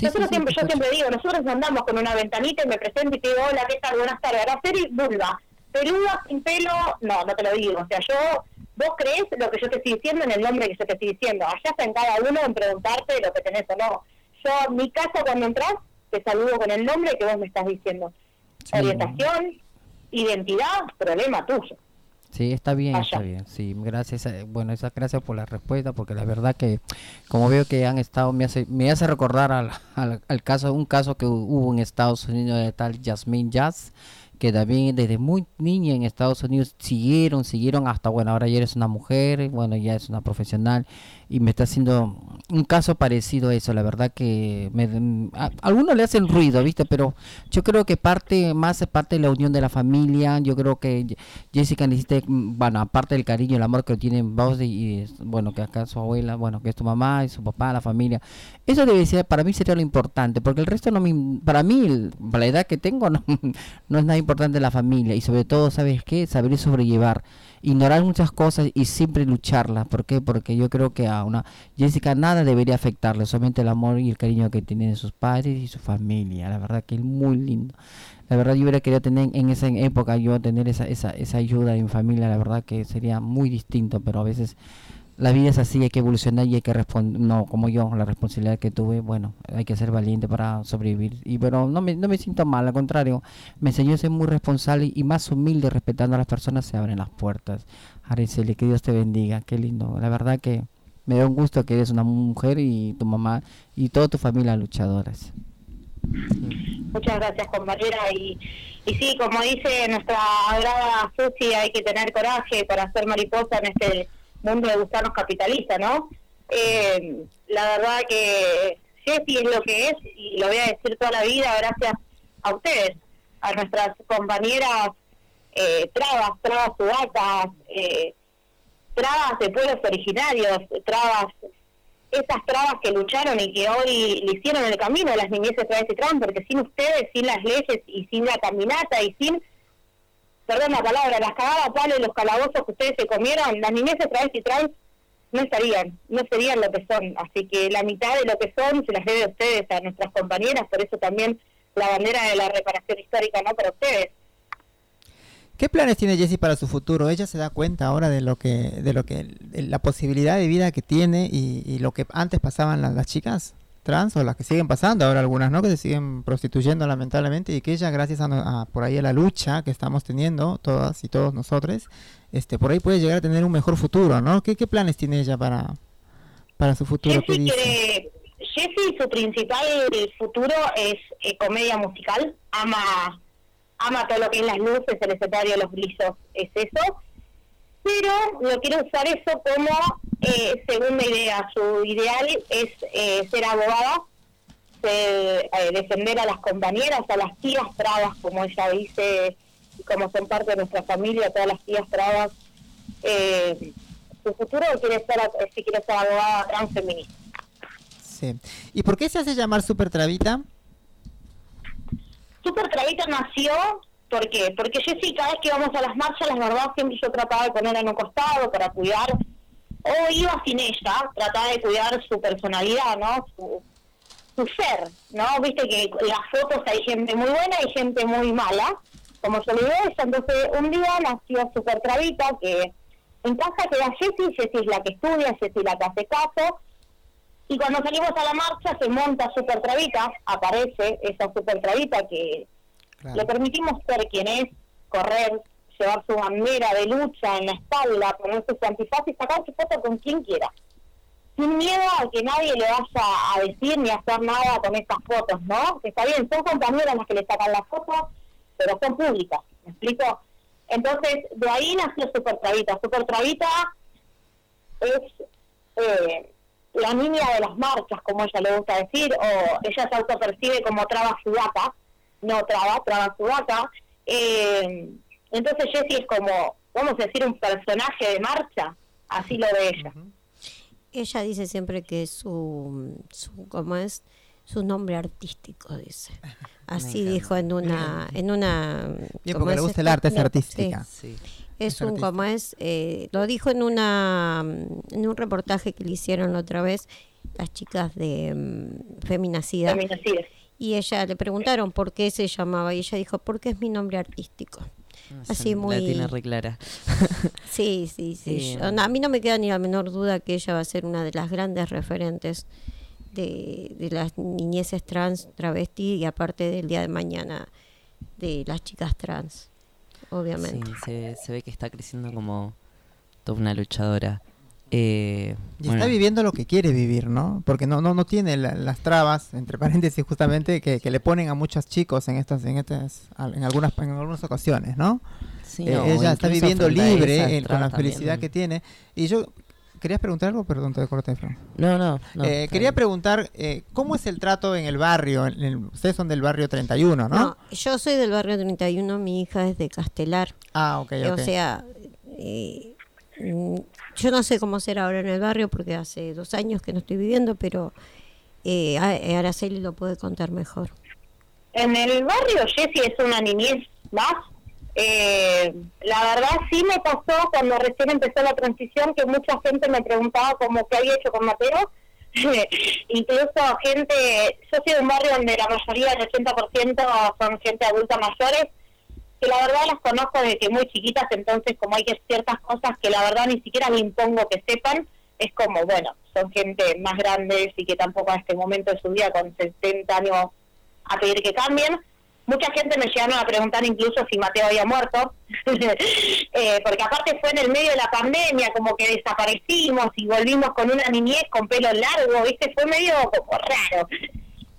Nosotros siempre, yo siempre digo, nosotros andamos con una ventanita y me presento y te digo, hola, ¿qué tal? Buenas tardes. Araceli, vulva. Peluda, sin pelo, no, no te lo digo. O sea, yo, vos crees lo que yo te estoy diciendo en el nombre que yo te estoy diciendo. Allá está en cada uno en preguntarte lo que tenés o no. Yo, mi casa, cuando entras, te saludo con el nombre que vos me estás diciendo. Orientación, identidad, problema tuyo. Sí, está bien, está bien. Sí, gracias. Eh, bueno, esas gracias por la respuesta, porque la verdad que como veo que han estado, me hace, me hace recordar al, al, al caso, un caso que hubo en Estados Unidos de tal Jasmine Jazz, que también desde muy niña en Estados Unidos siguieron, siguieron hasta, bueno, ahora ya eres una mujer, bueno, ya es una profesional. Y me está haciendo un caso parecido a eso, la verdad que me, a, algunos le hacen ruido, ¿viste? Pero yo creo que parte, más es parte de la unión de la familia, yo creo que Jessica necesita, bueno, aparte del cariño, el amor que tienen vos y, bueno, que acá su abuela, bueno, que es tu mamá y su papá, la familia, eso debe ser, para mí sería lo importante, porque el resto no me, para mí, para la edad que tengo, [LAUGHS] no, no es nada importante la familia y sobre todo, ¿sabes qué? Saber sobrellevar, ignorar muchas cosas y siempre lucharlas. ¿Por qué? Porque yo creo que a una Jessica nada debería afectarle, solamente el amor y el cariño que tiene de sus padres y su familia. La verdad que es muy lindo. La verdad yo hubiera querido tener en esa época yo tener esa, esa, esa ayuda mi familia, la verdad que sería muy distinto, pero a veces la vida es así, hay que evolucionar y hay que responder, no como yo, la responsabilidad que tuve, bueno, hay que ser valiente para sobrevivir. Y pero no me, no me siento mal, al contrario, me enseñó a ser muy responsable y más humilde, respetando a las personas, se abren las puertas. Araceli, que Dios te bendiga, qué lindo. La verdad que me da un gusto que eres una mujer y tu mamá y toda tu familia luchadoras. Muchas gracias, compañera. Y, y sí, como dice nuestra adorada Susi, hay que tener coraje para ser mariposa en este mundo de gusanos capitalista, ¿no? Eh, la verdad que Jessy es lo que es y lo voy a decir toda la vida gracias a ustedes, a nuestras compañeras eh, trabas, trabas subacas, eh, trabas de pueblos originarios, trabas, esas trabas que lucharon y que hoy le hicieron el camino a las niñeces trans y trans, porque sin ustedes, sin las leyes y sin la caminata y sin perdón la palabra, las cagadas y los calabozos que ustedes se comieron, las niñeces través y trans no estarían, no serían lo que son. Así que la mitad de lo que son se las debe a ustedes, a nuestras compañeras, por eso también la bandera de la reparación histórica, ¿no? Para ustedes. ¿Qué planes tiene Jessie para su futuro? Ella se da cuenta ahora de lo que, de lo que, la posibilidad de vida que tiene y, lo que antes pasaban las, chicas. Trans o las que siguen pasando ahora algunas, ¿no? Que se siguen prostituyendo lamentablemente y que ella gracias a, por ahí a la lucha que estamos teniendo todas y todos nosotros, este por ahí puede llegar a tener un mejor futuro, ¿no? ¿Qué, qué planes tiene ella para para su futuro? Jessie, su principal futuro es eh, comedia musical, ama ama todo lo que es las luces, el escenario, los brillos, es eso pero no quiero usar eso como eh, segunda idea. Su ideal es eh, ser abogada, eh, defender a las compañeras, a las tías trabas, como ella dice, como son parte de nuestra familia, todas las tías trabas. Eh, su futuro quiere ser, si quiere ser abogada transfeminista. Sí. ¿Y por qué se hace llamar Super Travita? Super Travita nació ¿Por qué? Porque Jessy, cada vez que íbamos a las marchas, las verdad, siempre yo trataba de ponerla en un costado para cuidar, o iba sin ella, trataba de cuidar su personalidad, ¿no? Su, su ser, ¿no? Viste que las fotos hay gente muy buena y gente muy mala, como yo le digo ella. Entonces, un día nació Super Travita, que en casa queda Jessy, Jessy es la que estudia, Jessy la que hace caso, y cuando salimos a la marcha se monta Super Travita, aparece esa Super Travita que le permitimos ser quien es, correr, llevar su bandera de lucha en la espalda, ponerse su antifaz y sacar su foto con quien quiera. Sin miedo a que nadie le vaya a decir ni a hacer nada con estas fotos, ¿no? Que está bien, son compañeras las que le sacan las fotos, pero son públicas, ¿me explico? Entonces, de ahí nació Super Travita. Super Travita es eh, la niña de las marchas, como ella le gusta decir, o ella se autopercibe como traba sudata, no traba, traba su vaca. Eh, entonces Jessie es como, vamos a decir, un personaje de marcha, así lo ve ella. Ella dice siempre que su, su como es su nombre artístico, dice. [LAUGHS] Así dijo en una... [LAUGHS] En una Bien, porque le gusta el arte, es artística. Sí. Es, un, como es, eh, lo dijo en una en un reportaje que le hicieron la otra vez las chicas de um, Feminacida. Feminacida y ella le preguntaron por qué se llamaba y ella dijo porque es mi nombre artístico así muy la tiene re clara [LAUGHS] sí sí sí. A mí no me queda ni la menor duda que ella va a ser una de las grandes referentes de, de las niñeces trans travesti y aparte del día de mañana de las chicas trans obviamente. Sí se, se ve que está creciendo como toda una luchadora eh, y está viviendo lo que quiere vivir, ¿no? Porque no no no tiene las trabas, entre paréntesis justamente, que, le ponen a muchos chicos en estas en estas en algunas en algunas ocasiones, ¿no? Eh, ella está viviendo libre con la felicidad que tiene. Y yo ¿Querías preguntar algo? Perdón, te corté. No, no. no eh, quería preguntar, ¿cómo es el trato en el barrio? ustedes son del barrio 31, ¿no? No, yo soy del barrio 31, mi hija es de Castelar. Ah, ok, ok. O sea, mm, yo no sé cómo será ahora en el barrio porque hace dos años que no estoy viviendo, pero eh, Araceli lo puede contar mejor. En el barrio Jessie es una niñez más. Eh, la verdad sí me pasó cuando recién empezó la transición que mucha gente me preguntaba cómo qué había hecho con Mateo. [LAUGHS] Incluso gente, yo soy de un barrio donde la mayoría, el 80% son gente adulta mayores que la verdad las conozco desde que muy chiquitas, entonces como hay que ciertas cosas que la verdad ni siquiera me impongo que sepan, es como, bueno, son gente más grandes y que tampoco a este momento de su vida con 70 años a pedir que cambien. Mucha gente me llegaron a preguntar incluso si Mateo había muerto, [LAUGHS] eh, porque aparte fue en el medio de la pandemia, como que desaparecimos y volvimos con una niñez con pelo largo, ¿viste? Fue medio como raro.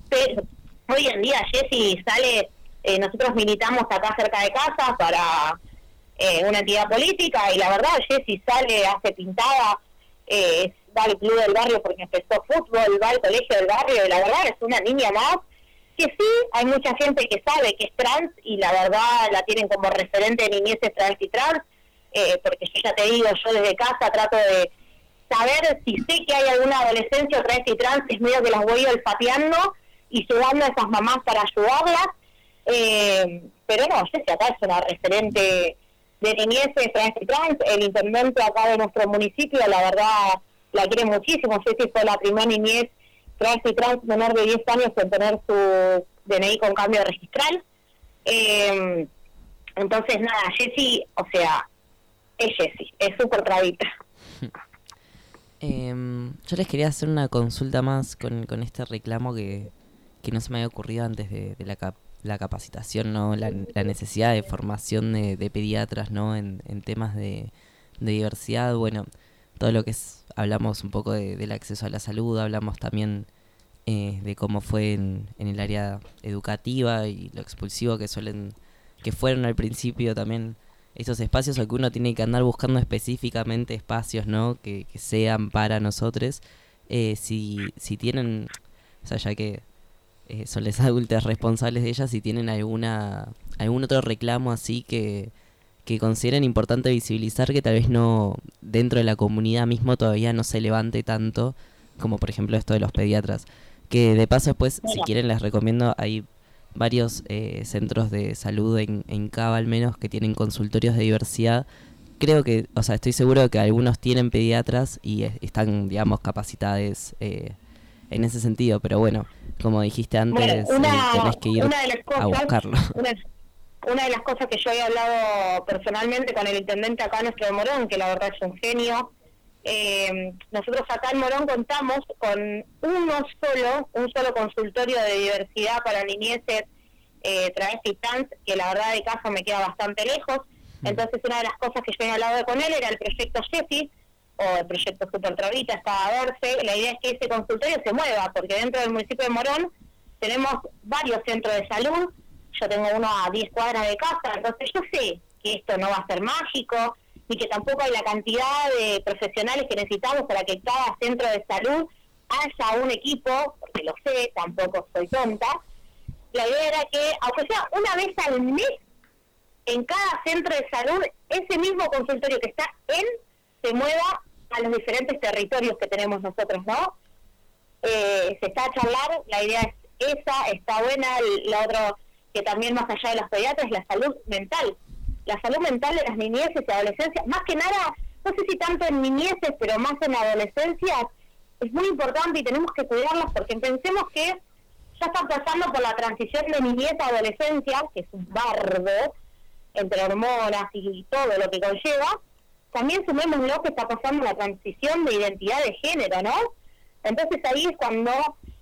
Pero hoy en día Jessy sale eh, nosotros militamos acá cerca de casa para eh, una entidad política y la verdad, Jessy sale, hace pintada, eh, va al club del barrio porque empezó fútbol, va al colegio del barrio y la verdad es una niña más que sí, hay mucha gente que sabe que es trans y la verdad la tienen como referente de niñeces trans y trans, eh, porque yo ya te digo, yo desde casa trato de saber si sé que hay alguna adolescencia o trans y trans, es medio que las voy olfateando y llevando a esas mamás para ayudarlas eh, pero no, Jessy acá es una referente de niñez trans y trans. El intendente acá de nuestro municipio, la verdad, la quiere muchísimo. Jessy fue la primera niñez y trans menor de 10 años en tener su DNI con cambio registral. Eh, entonces, nada, Jessy, o sea, es Jessy, es súper tradita. [LAUGHS] Em, yo les quería hacer una consulta más con, con este reclamo que, que no se me había ocurrido antes de, de la, la capacitación, ¿no? La, necesidad de formación de, pediatras ¿no? en, temas de, diversidad. Bueno, todo lo que es, hablamos un poco de, del acceso a la salud, hablamos también eh, de cómo fue en, en el área educativa y lo expulsivo que suelen, que fueron al principio también estos espacios que uno tiene que andar buscando específicamente espacios, ¿no? Que, que sean para nosotros. Eh, si, si tienen, o sea, ya que eh, son las adultas responsables de ellas, si tienen alguna algún otro reclamo así que, que consideren importante visibilizar que tal vez no dentro de la comunidad mismo todavía no se levante tanto como por ejemplo esto de los pediatras que de paso después si quieren les recomiendo hay varios eh, centros de salud en, en Cava al menos que tienen consultorios de diversidad. Creo que, o sea, estoy seguro de que algunos tienen pediatras y es, están, digamos, capacitados eh, en ese sentido, pero bueno, como dijiste antes, bueno, una, eh, tenés que ir cosas, a buscarlo. [LAUGHS] Una, una, de las cosas que yo he hablado personalmente con el intendente acá nuestro de Morón, que la verdad es un genio, eh, nosotros acá en Morón contamos con uno solo, un solo consultorio de diversidad para niñeces eh, travesti trans, que la verdad de caso me queda bastante lejos. Entonces una de las cosas que yo he hablado con él era el proyecto Jessy, o el proyecto Super Travita, está verse. La idea es que ese consultorio se mueva, porque dentro del municipio de Morón tenemos varios centros de salud, yo tengo uno a 10 cuadras de casa, entonces yo sé que esto no va a ser mágico, y que tampoco hay la cantidad de profesionales que necesitamos para que cada centro de salud haya un equipo, porque lo sé, tampoco soy tonta. La idea era que, aunque sea una vez al mes, en cada centro de salud, ese mismo consultorio que está en, se mueva a los diferentes territorios que tenemos nosotros, ¿no? Eh, se está a charlar, la idea es esa, está buena, la otra que también más allá de las pediatras es la salud mental la salud mental de las niñeces y adolescencias, más que nada, no sé si tanto en niñeces, pero más en adolescencias, es muy importante y tenemos que cuidarlas porque pensemos que ya están pasando por la transición de niñez a adolescencia, que es un bardo entre hormonas y todo lo que conlleva, también sumemos lo que está pasando la transición de identidad de género, ¿no? Entonces ahí es cuando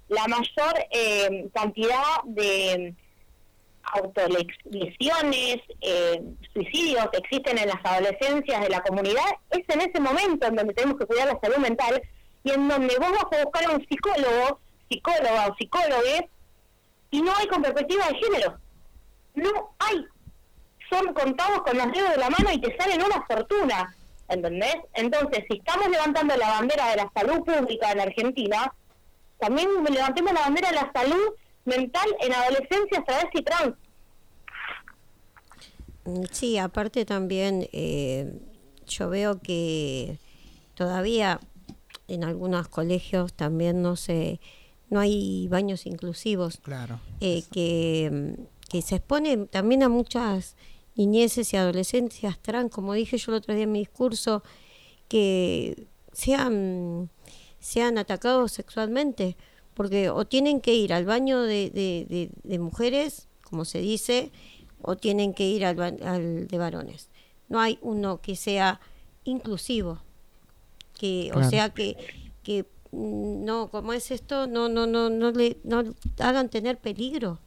la mayor eh, cantidad de autolesiones, eh, suicidios existen en las adolescencias de la comunidad, es en ese momento en donde tenemos que cuidar la salud mental y en donde vos vas a buscar a un psicólogo, psicóloga o psicólogo y no hay con perspectiva de género. No hay. Son contados con los dedos de la mano y te salen una fortuna. ¿Entendés? Entonces, si estamos levantando la bandera de la salud pública en Argentina, también levantemos la bandera de la salud mental en adolescencia través y trans. Mm, sí, aparte también eh, yo veo que todavía en algunos colegios también no se no hay baños inclusivos. Claro. Eh, que, que se expone también a muchas niñeces y adolescencias trans, como dije yo el otro día en mi discurso, que sean, sean atacados sexualmente porque o tienen que ir al baño de, de, de, mujeres, como se dice, o tienen que ir al, al, de varones. No hay uno que sea inclusivo, que o sea que que mm, no como es esto no no no no le no hagan tener peligro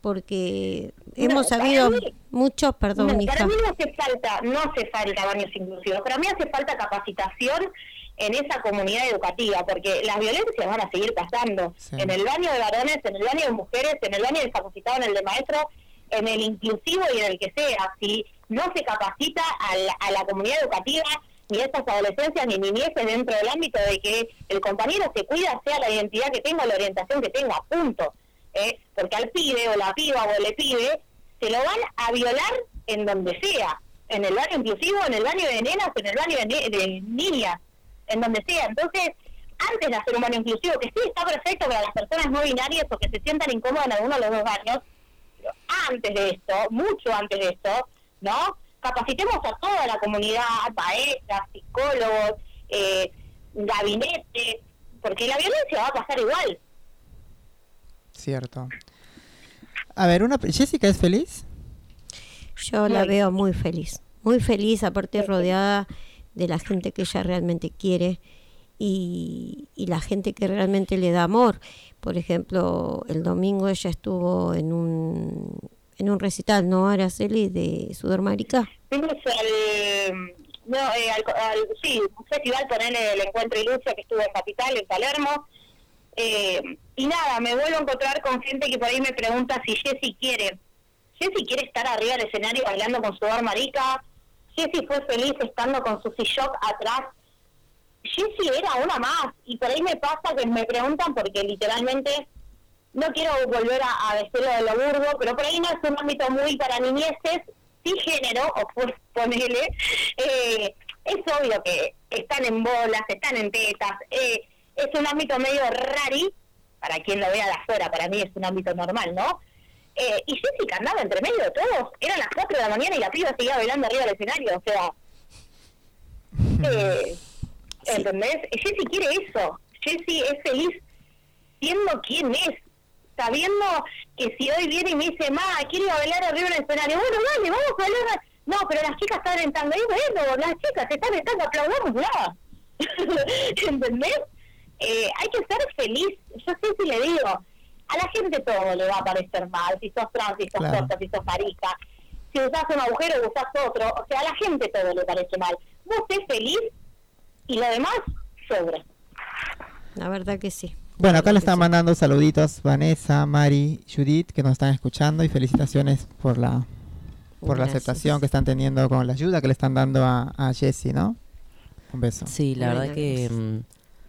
porque hemos sabido muchos perdón no, para mí no hace falta no hace falta baños inclusivos para mí hace falta capacitación en esa comunidad educativa, porque las violencias van a seguir pasando en el baño de varones, en el baño de mujeres, en el baño discapacitado, en el de maestro, en el inclusivo y en el que sea. Si no se capacita a la, a la comunidad educativa, ni estas adolescencias ni niñeces dentro del ámbito de que el compañero se cuida, sea la identidad que tenga, la orientación que tenga, punto. ¿Eh? Porque al pibe o la piba o le pibe se lo van a violar en donde sea, en el baño inclusivo, en el baño de nenas, en el baño de, de niñas en donde sea. Entonces, antes de hacer un baño inclusivo, que sí está perfecto para las personas no binarias o que se sientan incómodas en alguno de los dos baños, pero antes de esto, mucho antes de esto, ¿no? Capacitemos a toda la comunidad, maestras, psicólogos, eh, gabinete, porque la violencia va a pasar igual. Cierto. A ver, una Jessica es feliz. Yo la veo muy feliz, muy feliz, aparte rodeada de la gente que ella realmente quiere y, y la gente que realmente le da amor. Por ejemplo, el domingo ella estuvo en un, en un recital, ¿no, Araceli, de Sudor Marica? Fuimos al, no, eh, al, al, sí, un festival, ponerle el Encuentro Ilusia que estuvo en Capital, en Palermo. Eh, y nada, me vuelvo a encontrar con gente que por ahí me pregunta si Jessy quiere. Jessy quiere estar arriba del escenario bailando con Sudor Marica. Jessy fue feliz estando con su shock atrás Jessie era una más. Y por ahí me pasa que me preguntan porque literalmente no quiero volver a, a decirlo de lo burdo, pero por ahí no es un ámbito muy para niñeces, sí género, o pues ponele, eh, es obvio que están en bolas, están en tetas, eh, es un ámbito medio rari, para quien lo vea de afuera, para mí es un ámbito normal, ¿no? Eh, y Jessica andaba entre medio de todos, eran las 4 de la mañana y la piba seguía bailando arriba del escenario, o sea... Eh, [LAUGHS] ¿Entendés? Jessy quiere eso. Jessy es feliz siendo quien es. Sabiendo que si hoy viene y me dice, ma, quiero bailar arriba del escenario. Bueno, dale, vamos a bailar. No, pero las chicas están en tango. Y bueno, las chicas están en tango, aplaudamos [LAUGHS] ¿Entendés? Eh, hay que ser feliz. Yo sé si le digo, a la gente todo le va a parecer mal. Si sos trans, si sos claro. si sos marica. Si usás un agujero, usás otro. O sea, a la gente todo le parece mal. Vos estés feliz y lo demás sobra. La verdad que sí. Bueno, acá le están mandando saluditos Vanessa, Mari, Judith, que nos están escuchando y felicitaciones por la por la aceptación que están teniendo con la ayuda que le están dando a, a Jessie, ¿no? Un beso. Sí, la verdad que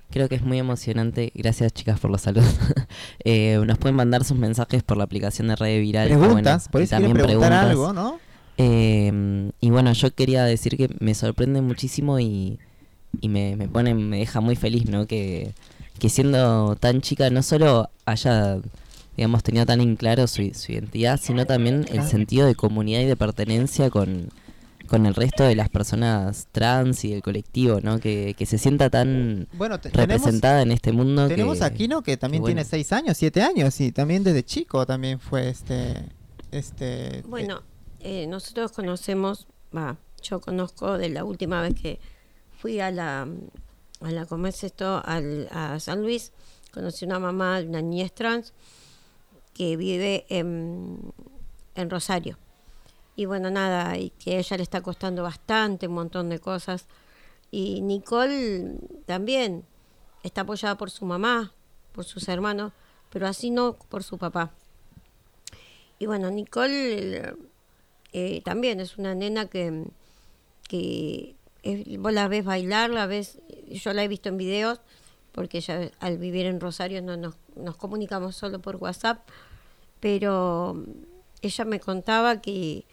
creo que es muy emocionante. Gracias, chicas, por los saludos. [LAUGHS] eh, nos pueden mandar sus mensajes por la aplicación de Radio Viral. Preguntas, por eso también preguntar algo, ¿no? Eh, y bueno, yo quería decir que me sorprende muchísimo y y me, me pone, me deja muy feliz, ¿no? Que, que siendo tan chica no solo haya, digamos, tenido tan en claro su, su identidad, sino también el sentido de comunidad y de pertenencia con, con el resto de las personas trans y del colectivo, ¿no? Que, que se sienta tan bueno, representada en este mundo. Tenemos aquí, ¿no? Que también que, bueno. tiene seis años, siete años, y también desde chico también fue este... este bueno, eh, nosotros conocemos, va, yo conozco de la última vez que fui a la, a la ¿cómo es esto? Al, a San Luis, conocí una mamá de una niñez trans que vive en, en Rosario. Y bueno, nada, y que a ella le está costando bastante, un montón de cosas. Y Nicole también está apoyada por su mamá, por sus hermanos, pero así no por su papá. Y bueno, Nicole eh, también es una nena que, que vos la ves bailar, la ves, yo la he visto en videos, porque ella al vivir en Rosario no nos, nos comunicamos solo por WhatsApp, pero ella me contaba que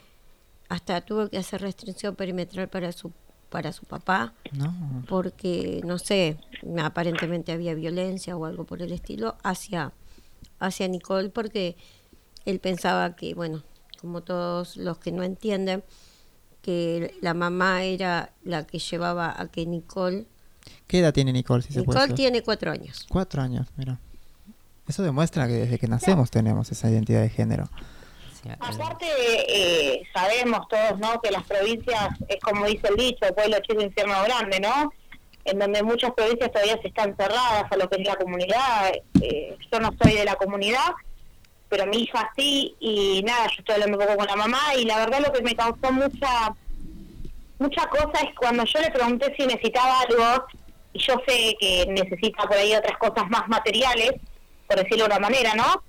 hasta tuvo que hacer restricción perimetral para su para su papá no. porque no sé aparentemente había violencia o algo por el estilo hacia hacia Nicole porque él pensaba que bueno como todos los que no entienden que la mamá era la que llevaba a que Nicole... ¿Qué edad tiene Nicole? Si Nicole se tiene cuatro años. Cuatro años, mira. Eso demuestra que desde que nacemos tenemos esa identidad de género. Aparte, eh, sabemos todos, ¿no? Que las provincias, es como dice el dicho, pueblo chico, infierno grande, ¿no? En donde muchas provincias todavía se están cerradas a lo que es la comunidad. Eh, yo no soy de la comunidad, pero mi hija sí, y nada, yo estoy hablando un poco con la mamá, y la verdad lo que me causó mucha mucha cosa es cuando yo le pregunté si necesitaba algo, y yo sé que necesita por ahí otras cosas más materiales, por decirlo de una manera, ¿no?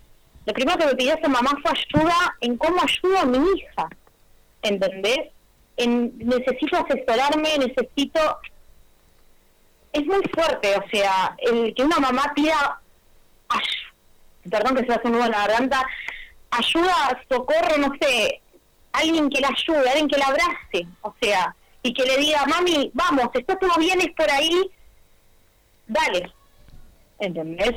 Lo primero que me pidió su mamá fue ayuda en cómo ayudo a mi hija, ¿entendés? En, necesito asesorarme, necesito... Es muy fuerte, o sea, el que una mamá pida perdón que se hace un nudo en la garganta, ayuda, socorro, no sé, alguien que la ayude, alguien que la abrace, o sea, y que le diga, mami, vamos, está todo bien, es por ahí, dale, ¿entendés?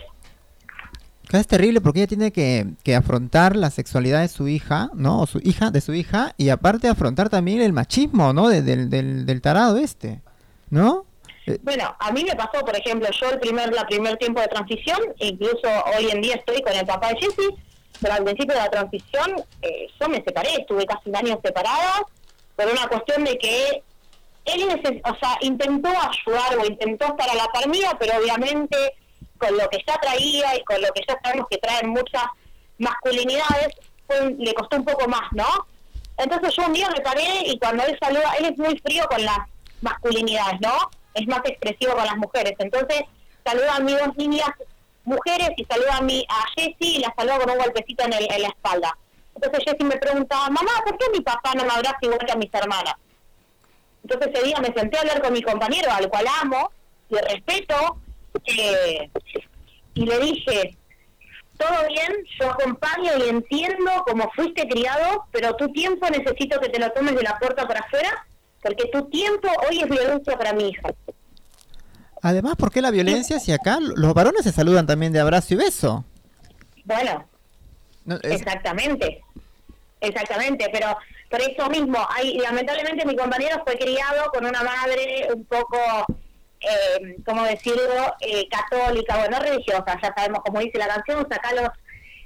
Es terrible porque ella tiene que, que, afrontar la sexualidad de su hija, ¿no? O su hija, de su hija, y aparte afrontar también el machismo, ¿no? De, del, del, del tarado este, ¿no? Eh, bueno, a mí me pasó, por ejemplo, yo el primer la primer tiempo de transición, incluso hoy en día estoy con el papá de Jessy, pero al principio de la transición eh, yo me separé, estuve casi un año separada por una cuestión de que él o sea, intentó ayudar o intentó estar a la par pero obviamente con lo que ya traía y con lo que ya sabemos que traen muchas masculinidades, le costó un poco más, ¿no? Entonces yo un día me paré y cuando él saluda, él es muy frío con las masculinidades, ¿no? Es más expresivo con las mujeres. Entonces saluda a mis dos niñas mujeres y saluda a, mi, a Jessie y la saluda con un golpecito en, el, en la espalda. Entonces Jessie me preguntaba, mamá, ¿por qué mi papá no me abraza igual que a mis hermanas? Entonces ese día me senté a hablar con mi compañero, al cual amo y respeto, eh, y le dije, todo bien, yo acompaño y entiendo cómo fuiste criado, pero tu tiempo necesito que te lo tomes de la puerta para afuera, porque tu tiempo hoy es violencia para mi hija. Además, ¿por qué la violencia si acá los varones se saludan también de abrazo y beso? Bueno, exactamente, exactamente, pero por eso mismo, hay, lamentablemente mi compañero fue criado con una madre un poco eh, ¿cómo decirlo?, eh, católica, bueno, religiosa, ya sabemos, como dice la canción, saca los,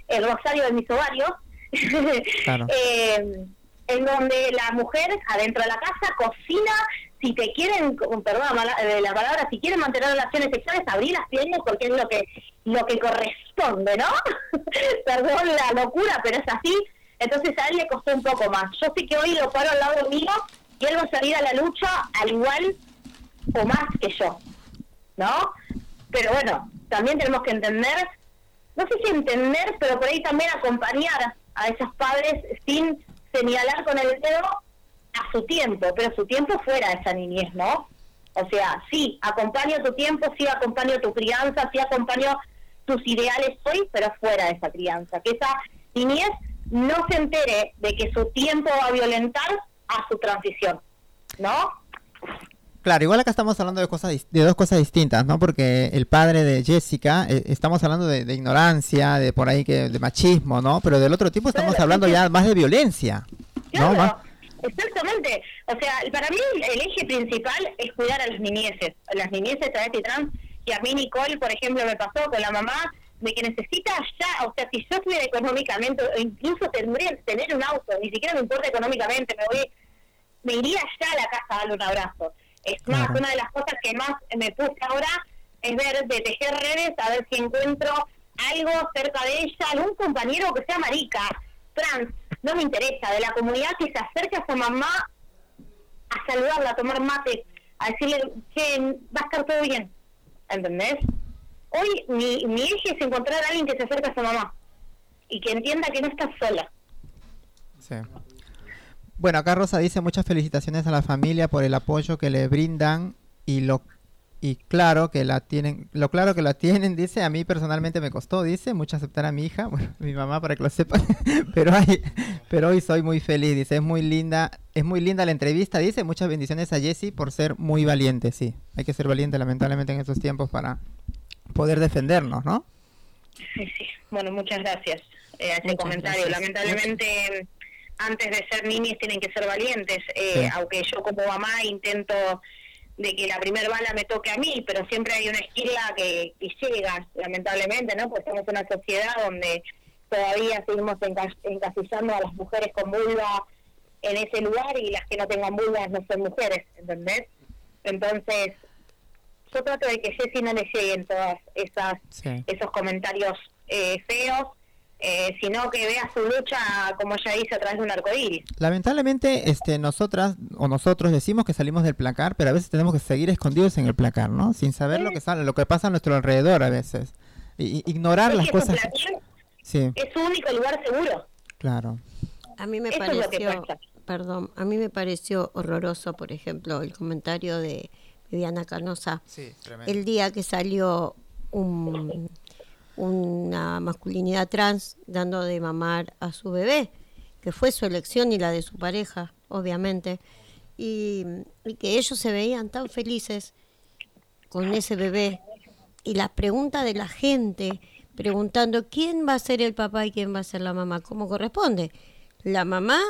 el rosario de mis ovarios, [LAUGHS] eh, en donde la mujer adentro de la casa cocina, si te quieren, perdón de la palabra, si quieren mantener relaciones sexuales, abrir las piernas porque es lo que lo que corresponde, ¿no? [LAUGHS] perdón la locura, pero es así. Entonces a él le costó un poco más. Yo sé que hoy lo paro al lado mío y él va a salir a la lucha al igual o más que yo, ¿no? Pero bueno, también tenemos que entender, no sé si entender, pero por ahí también acompañar a esos padres sin señalar con el dedo a su tiempo, pero su tiempo fuera de esa niñez, ¿no? O sea, sí, acompaño tu tiempo, sí acompaño tu crianza, sí acompaño tus ideales hoy, pero fuera de esa crianza. Que esa niñez no se entere de que su tiempo va a violentar a su transición, ¿no? Claro, igual acá estamos hablando de cosas de dos cosas distintas, ¿no? Porque el padre de Jessica, eh, estamos hablando de, ignorancia, de por ahí que de machismo, ¿no? Pero del otro tipo estamos hablando ya más de violencia, ¿no? Exactamente. O sea, para mí el eje principal es cuidar a las niñeces, a las niñeces y trans, que a mí Nicole, por ejemplo, me pasó con la mamá de que necesita ya, o sea, si yo estuviera económicamente, incluso tendría tener un auto, ni siquiera me importa económicamente, me voy, me iría ya a la casa a darle un abrazo es más, una de las cosas que más me puse ahora es ver de tejer redes, a ver si encuentro algo cerca de ella, algún compañero que sea marica, trans, no me interesa, de la comunidad que se acerque a su mamá a saludarla, a tomar mate, a decirle que va a estar todo bien, ¿entendés? Hoy mi, mi eje es encontrar a alguien que se acerque a su mamá y que entienda que no está sola. Sí. Bueno, acá Rosa dice muchas felicitaciones a la familia por el apoyo que le brindan y lo y claro que la tienen, lo claro que la tienen, dice, a mí personalmente me costó, dice, mucho aceptar a mi hija, [LAUGHS] bueno, mi mamá para que lo sepa, [LAUGHS] pero pero hoy soy muy feliz, dice, es muy linda, es muy linda la entrevista, dice, muchas bendiciones a Jessie por ser muy valiente, sí, hay que ser valiente lamentablemente en estos tiempos para poder defendernos, ¿no? Sí, sí, bueno, muchas gracias eh, a ese comentario, lamentablemente antes de ser niñas tienen que ser valientes, eh, aunque yo como mamá intento de que la primera bala me toque a mí, pero siempre hay una esquila que, llega, lamentablemente, ¿no? Porque en una sociedad donde todavía seguimos encasillando a las mujeres con vulva en ese lugar y las que no tengan vulvas no son mujeres, ¿entendés? Entonces, yo trato de que Jessie no le lleguen todas esas esos comentarios eh, feos eh, sino que vea su lucha como ella dice a través de un arcoíris. Lamentablemente, este, nosotras o nosotros decimos que salimos del placar, pero a veces tenemos que seguir escondidos en el placar, ¿no? Sin saber lo que sale, lo que pasa a nuestro alrededor a veces. Y, ignorar las cosas. Sí. Es su único lugar seguro. Claro. A mí me pareció, perdón, a mí me pareció horroroso, por ejemplo, el comentario de Viviana Canosa. Sí, el día que salió un una masculinidad trans dando de mamar a su bebé, que fue su elección y la de su pareja, obviamente, y, que ellos se veían tan felices con ese bebé. Y la pregunta de la gente preguntando quién va a ser el papá y quién va a ser la mamá, ¿cómo corresponde? La mamá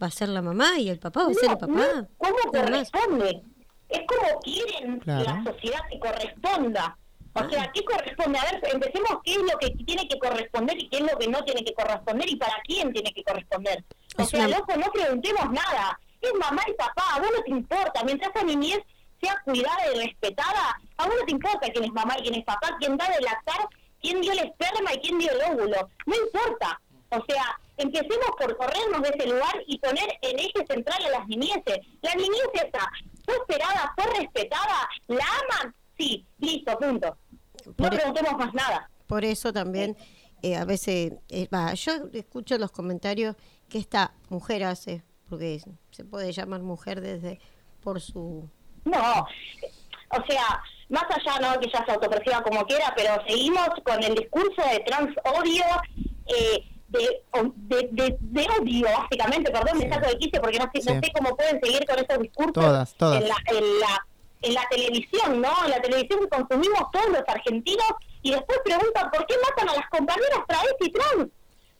va a ser la mamá y el papá va a ser el papá. ¿Cómo corresponde? Es como quieren que la sociedad que corresponda. O sea, ¿qué corresponde? A ver, empecemos qué es lo que tiene que corresponder y qué es lo que no tiene que corresponder y para quién tiene que corresponder. O sea, loco, no preguntemos nada. es mamá y papá, a vos no te importa, mientras esa niñez sea cuidada y respetada, a vos no te importa quién es mamá y quién es papá, quién da de lactar, quién dio el esperma y quién dio el óvulo, no importa. O sea, empecemos por corrernos de ese lugar y poner en eje central a las niñeces. La niñez esa fue esperada, fue respetada, la aman, sí, listo, punto. No e- preguntemos más nada. Por eso también eh, a veces, eh, yo escucho los comentarios que esta mujer hace, porque se puede llamar mujer desde por su... No, o sea, más allá no que ya se autoperciba como quiera, pero seguimos con el discurso de trans odio, eh, de, de, de, odio, básicamente, perdón, me saco de quicio porque no sé, no sé cómo pueden seguir con esos discursos todas, todas. En, la, en, la, en la televisión, ¿no? En la televisión que consumimos todos los argentinos y después preguntan por qué matan a las compañeras travesti trans,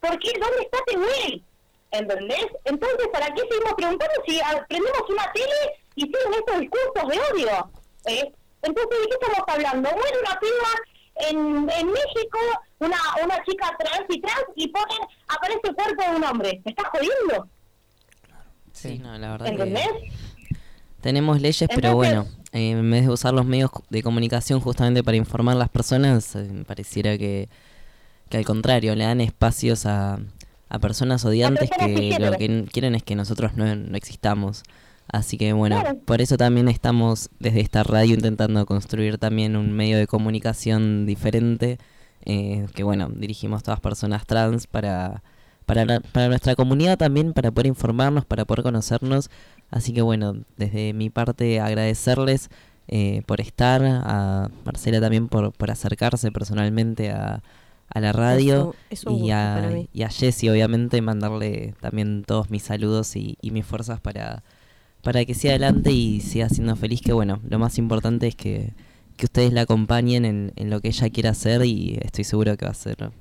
¿por qué? ¿Dónde está Tehuel? ¿Entendés? Entonces, ¿para qué seguimos preguntando si prendemos una tele y siguen estos discursos de odio? ¿Eh? Entonces, ¿de qué estamos hablando? Muere una piba en, en México, una, una chica trans y trans, y ponen, aparece el cuerpo de un hombre. ¿Me estás jodiendo? Sí, no, la verdad ¿Entendés? tenemos leyes, pero bueno, eh, en vez de usar los medios de comunicación justamente para informar a las personas, eh, pareciera que, que al contrario, le dan espacios a, a personas odiantes que lo que quieren es que nosotros no, no existamos. Así que bueno, por eso también estamos desde esta radio intentando construir también un medio de comunicación diferente, eh, que bueno, dirigimos todas personas trans para, para, para nuestra comunidad también, para poder informarnos, para poder conocernos. Así que bueno, desde mi parte agradecerles eh, por estar, a Marcela también por, por acercarse personalmente a, a la radio y, a, y a Jessie obviamente mandarle también todos mis saludos y, y mis fuerzas para para que siga adelante y siga siendo feliz, que bueno, lo más importante es que, ustedes la acompañen en, en, lo que ella quiera hacer y estoy seguro que va a ser,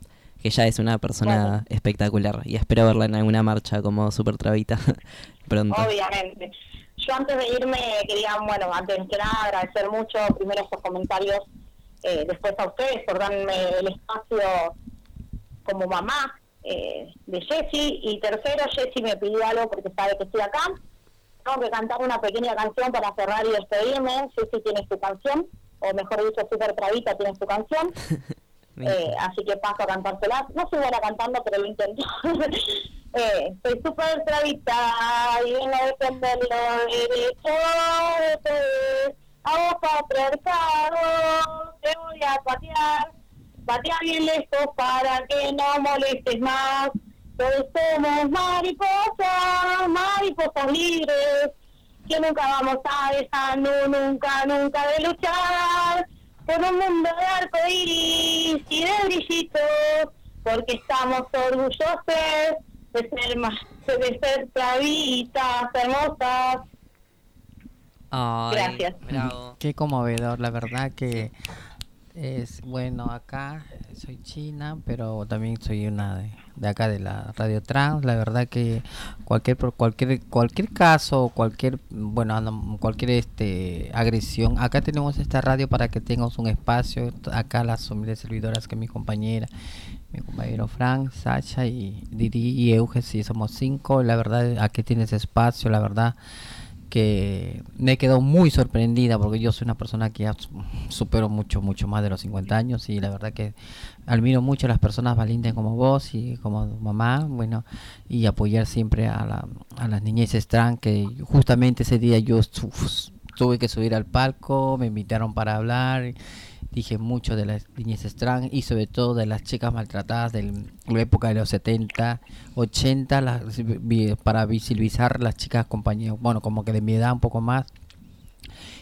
que ella es una persona espectacular y espero verla en alguna marcha como Super Travita [LAUGHS] pronto. Obviamente. Yo antes de irme quería, bueno, antes de nada agradecer mucho primero esos comentarios, eh, después a ustedes por darme el espacio como mamá eh, de Jessie y tercero, Jessie me pidió algo porque sabe que estoy acá tengo que cantar una pequeña canción para cerrar y despedirme. sí tiene su canción, o mejor dicho, Super Travita tiene su canción. [LAUGHS] eh, así que paso a cantárselas. No soy buena cantando, pero lo intento. [LAUGHS] eh, soy Super Travita y los derechos de A vos, patriarcado, te voy a patear. Patear bien lejos para que no molestes más. Todos somos mariposas, mariposas libres, que nunca vamos a dejar, nunca, nunca de luchar por un mundo de arco iris y de brillitos, porque estamos orgullosos de ser más, de ser travitas hermosas. Gracias. Qué conmovedor, la verdad que es bueno acá, soy china, pero también soy una de de acá de la Radio Trans. La verdad que cualquier cualquier cualquier caso, cualquier bueno, cualquier este agresión, acá tenemos esta radio para que tengas un espacio. Acá las humildes servidoras que mi compañera, mi compañero Frank, Sacha y Didi y Euge, si somos cinco, la verdad aquí tienes espacio, la verdad que me quedó muy sorprendida porque yo soy una persona que ya supero mucho, mucho más de los 50 años y la verdad que admiro mucho a las personas valientes como vos y como mamá, bueno, y apoyar siempre a, la, a las niñeces trans que justamente ese día yo tuve que subir al palco, me invitaron para hablar dije mucho de las niñeces trans y sobre todo de las chicas maltratadas de la época de los 70, 80, para visibilizar las chicas compañeras, bueno, como que de mi edad un poco más,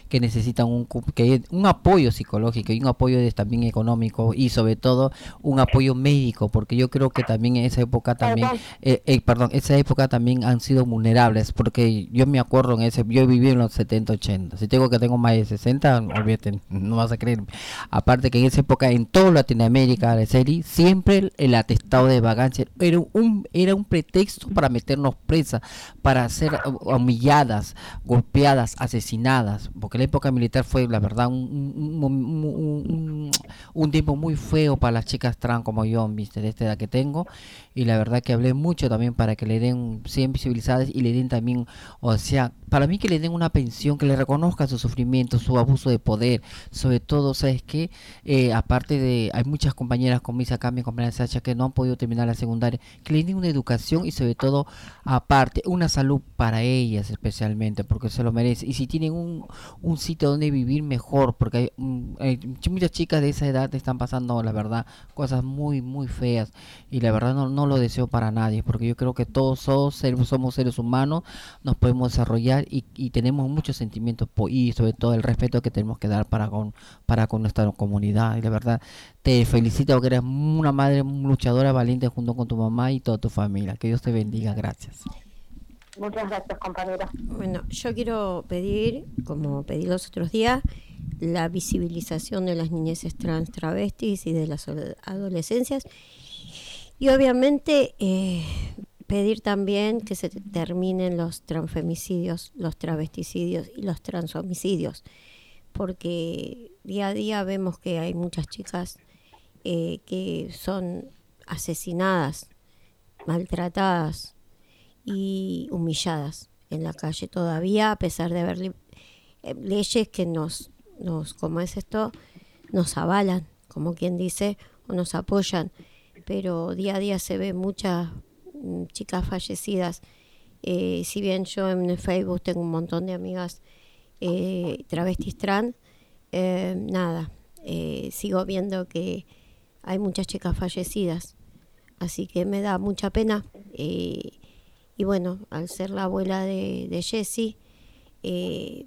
que necesitan un, que un apoyo psicológico y un apoyo también económico y sobre todo un apoyo médico porque yo creo que también en esa época también eh, eh, perdón esa época también han sido vulnerables porque yo me acuerdo en ese yo viví en los 70 80 si tengo que tengo más de 60 olvídate no vas a creer aparte que en esa época en toda Latinoamérica de serie siempre el atestado de vagancia era un era un pretexto para meternos presa para ser humilladas golpeadas asesinadas porque porque la época militar fue, la verdad, un, un, tiempo muy feo para las chicas trans como yo, ¿viste? de esta edad que tengo, y la verdad que hablé mucho también para que le den, sean visibilizadas y le den también, o sea, para mí que le den una pensión, que le reconozcan su sufrimiento, su abuso de poder, sobre todo, ¿sabes qué? Eh, aparte de, hay muchas compañeras como mis acá, mi compañera Sacha, que no han podido terminar la secundaria, que le den una educación y sobre todo, aparte, una salud para ellas especialmente, porque se lo merece. Y si tienen un, un sitio donde vivir mejor, porque hay, mm, hay, muchas chicas de esa edad están pasando, la verdad, cosas muy, muy feas. Y la verdad no, no lo deseo para nadie, porque yo creo que todos somos seres, somos seres humanos, nos podemos desarrollar y, y tenemos muchos sentimientos y sobre todo el respeto que tenemos que dar para con, para con nuestra comunidad. Y la verdad, te felicito porque eres una madre luchadora valiente junto con tu mamá y toda tu familia. Que Dios te bendiga. Gracias. Muchas gracias, compañera. Bueno, yo quiero pedir, como pedí los otros días, la visibilización de las niñeces trans travestis y de las adolescencias. Y obviamente eh, pedir también que se terminen los transfemicidios, los travesticidios y los transhomicidios, porque día a día vemos que hay muchas chicas eh, que son asesinadas, maltratadas y humilladas en la calle todavía, a pesar de haber eh, leyes que nos, nos, como es esto, nos avalan, como quien dice, o nos apoyan, pero día a día se ve muchas mm, chicas fallecidas. Eh, si bien yo en Facebook tengo un montón de amigas eh, travestis trans, nada, sigo viendo que hay muchas chicas fallecidas, así que me da mucha pena y bueno, al ser la abuela de, de Jessie, eh,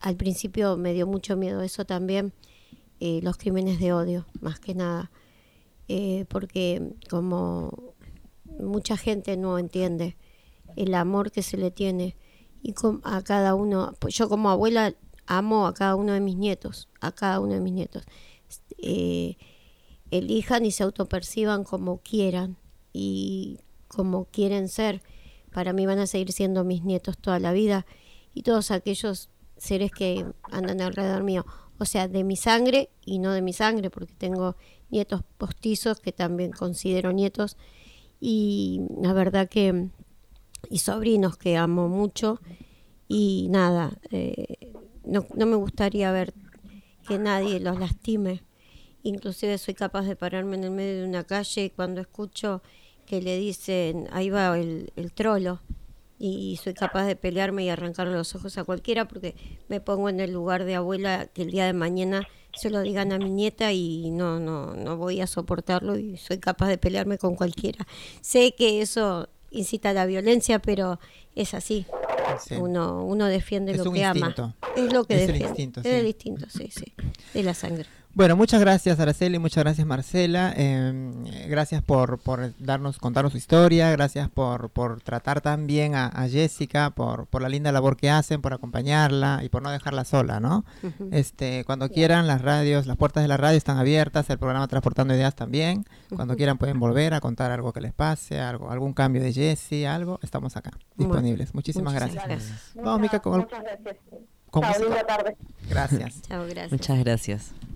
al principio me dio mucho miedo eso también, eh, los crímenes de odio, más que nada, eh, porque como mucha gente no entiende el amor que se le tiene y a cada uno, pues yo como abuela amo a cada uno de mis nietos, a cada uno de mis nietos. elijan y se autoperciban como quieran y como quieren ser para mí van a seguir siendo mis nietos toda la vida y todos aquellos seres que andan alrededor mío, o sea, de mi sangre y no de mi sangre, porque tengo nietos postizos que también considero nietos. Y la verdad que y sobrinos que amo mucho. Y nada, eh, no, no me gustaría ver que nadie los lastime. Inclusive soy capaz de pararme en el medio de una calle y cuando escucho que le dicen, ahí va el, el trolo, y soy capaz de pelearme y arrancarle los ojos a cualquiera porque me pongo en el lugar de abuela que el día de mañana se lo digan a mi nieta y no, no, no voy a soportarlo y soy capaz de pelearme con cualquiera. Sé que eso incita a la violencia, pero es así. Uno, uno defiende lo que ama. Es lo que defiende. es el instinto, sí, sí, de la sangre. Bueno, muchas gracias Araceli, muchas gracias Marcela, em, gracias por, por, darnos, contarnos su historia, gracias por, por tratar tan bien a, Jessica, por, por la linda labor que hacen, por acompañarla y por no dejarla sola, ¿no? Este, cuando quieran las radios, las puertas de la radio están abiertas, el programa Transportando Ideas también, cuando quieran pueden volver a contar algo que les pase, algo, algún cambio de Jessie, algo, estamos acá, disponibles. Muchísimas gracias. Vamos, Mica, con... Muchas gracias. Chao, tarde. Gracias. Chao, gracias. Muchas gracias.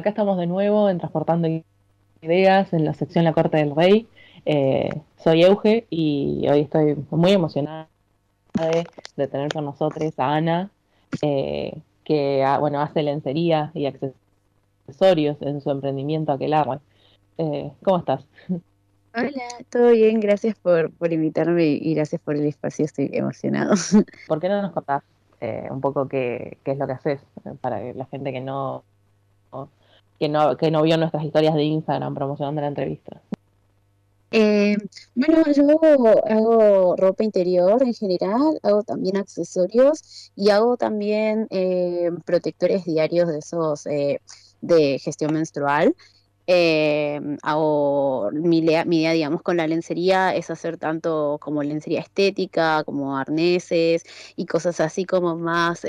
Acá estamos de nuevo en Transportando Ideas en la sección La Corte del Rey. Eh, soy Euge y hoy estoy muy emocionada de, tener con nosotros a Ana, eh, que ah, bueno, hace lencería y accesorios en su emprendimiento Aquelarre. Eh, ¿Cómo estás? Hola, todo bien, gracias por, por invitarme y gracias por el espacio, estoy emocionado. [LAUGHS] ¿Por qué no nos contás eh, un poco qué, qué, es lo que haces para la gente que no, que no que no vio nuestras historias de Instagram promocionando la entrevista? Eh, bueno, yo hago, ropa interior en general, hago también accesorios y hago también eh, protectores diarios de esos eh, de gestión menstrual. hago mi, mi idea, digamos, con la lencería es hacer tanto como lencería estética, como arneses y cosas así como más,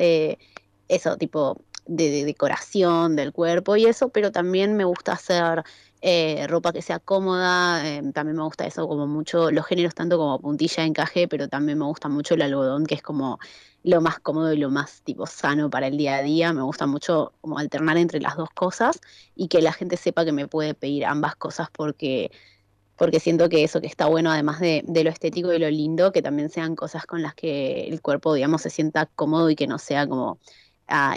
eso, tipo de, decoración del cuerpo y eso, pero también me gusta hacer eh, ropa que sea cómoda, em, también me gusta eso como mucho, los géneros tanto como puntilla, encaje, pero también me gusta mucho el algodón, que es como lo más cómodo y lo más tipo sano para el día a día. Me gusta mucho como alternar entre las dos cosas y que la gente sepa que me puede pedir ambas cosas porque porque siento que eso que está bueno, además de, de, lo estético y lo lindo, que también sean cosas con las que el cuerpo, digamos, se sienta cómodo y que no sea como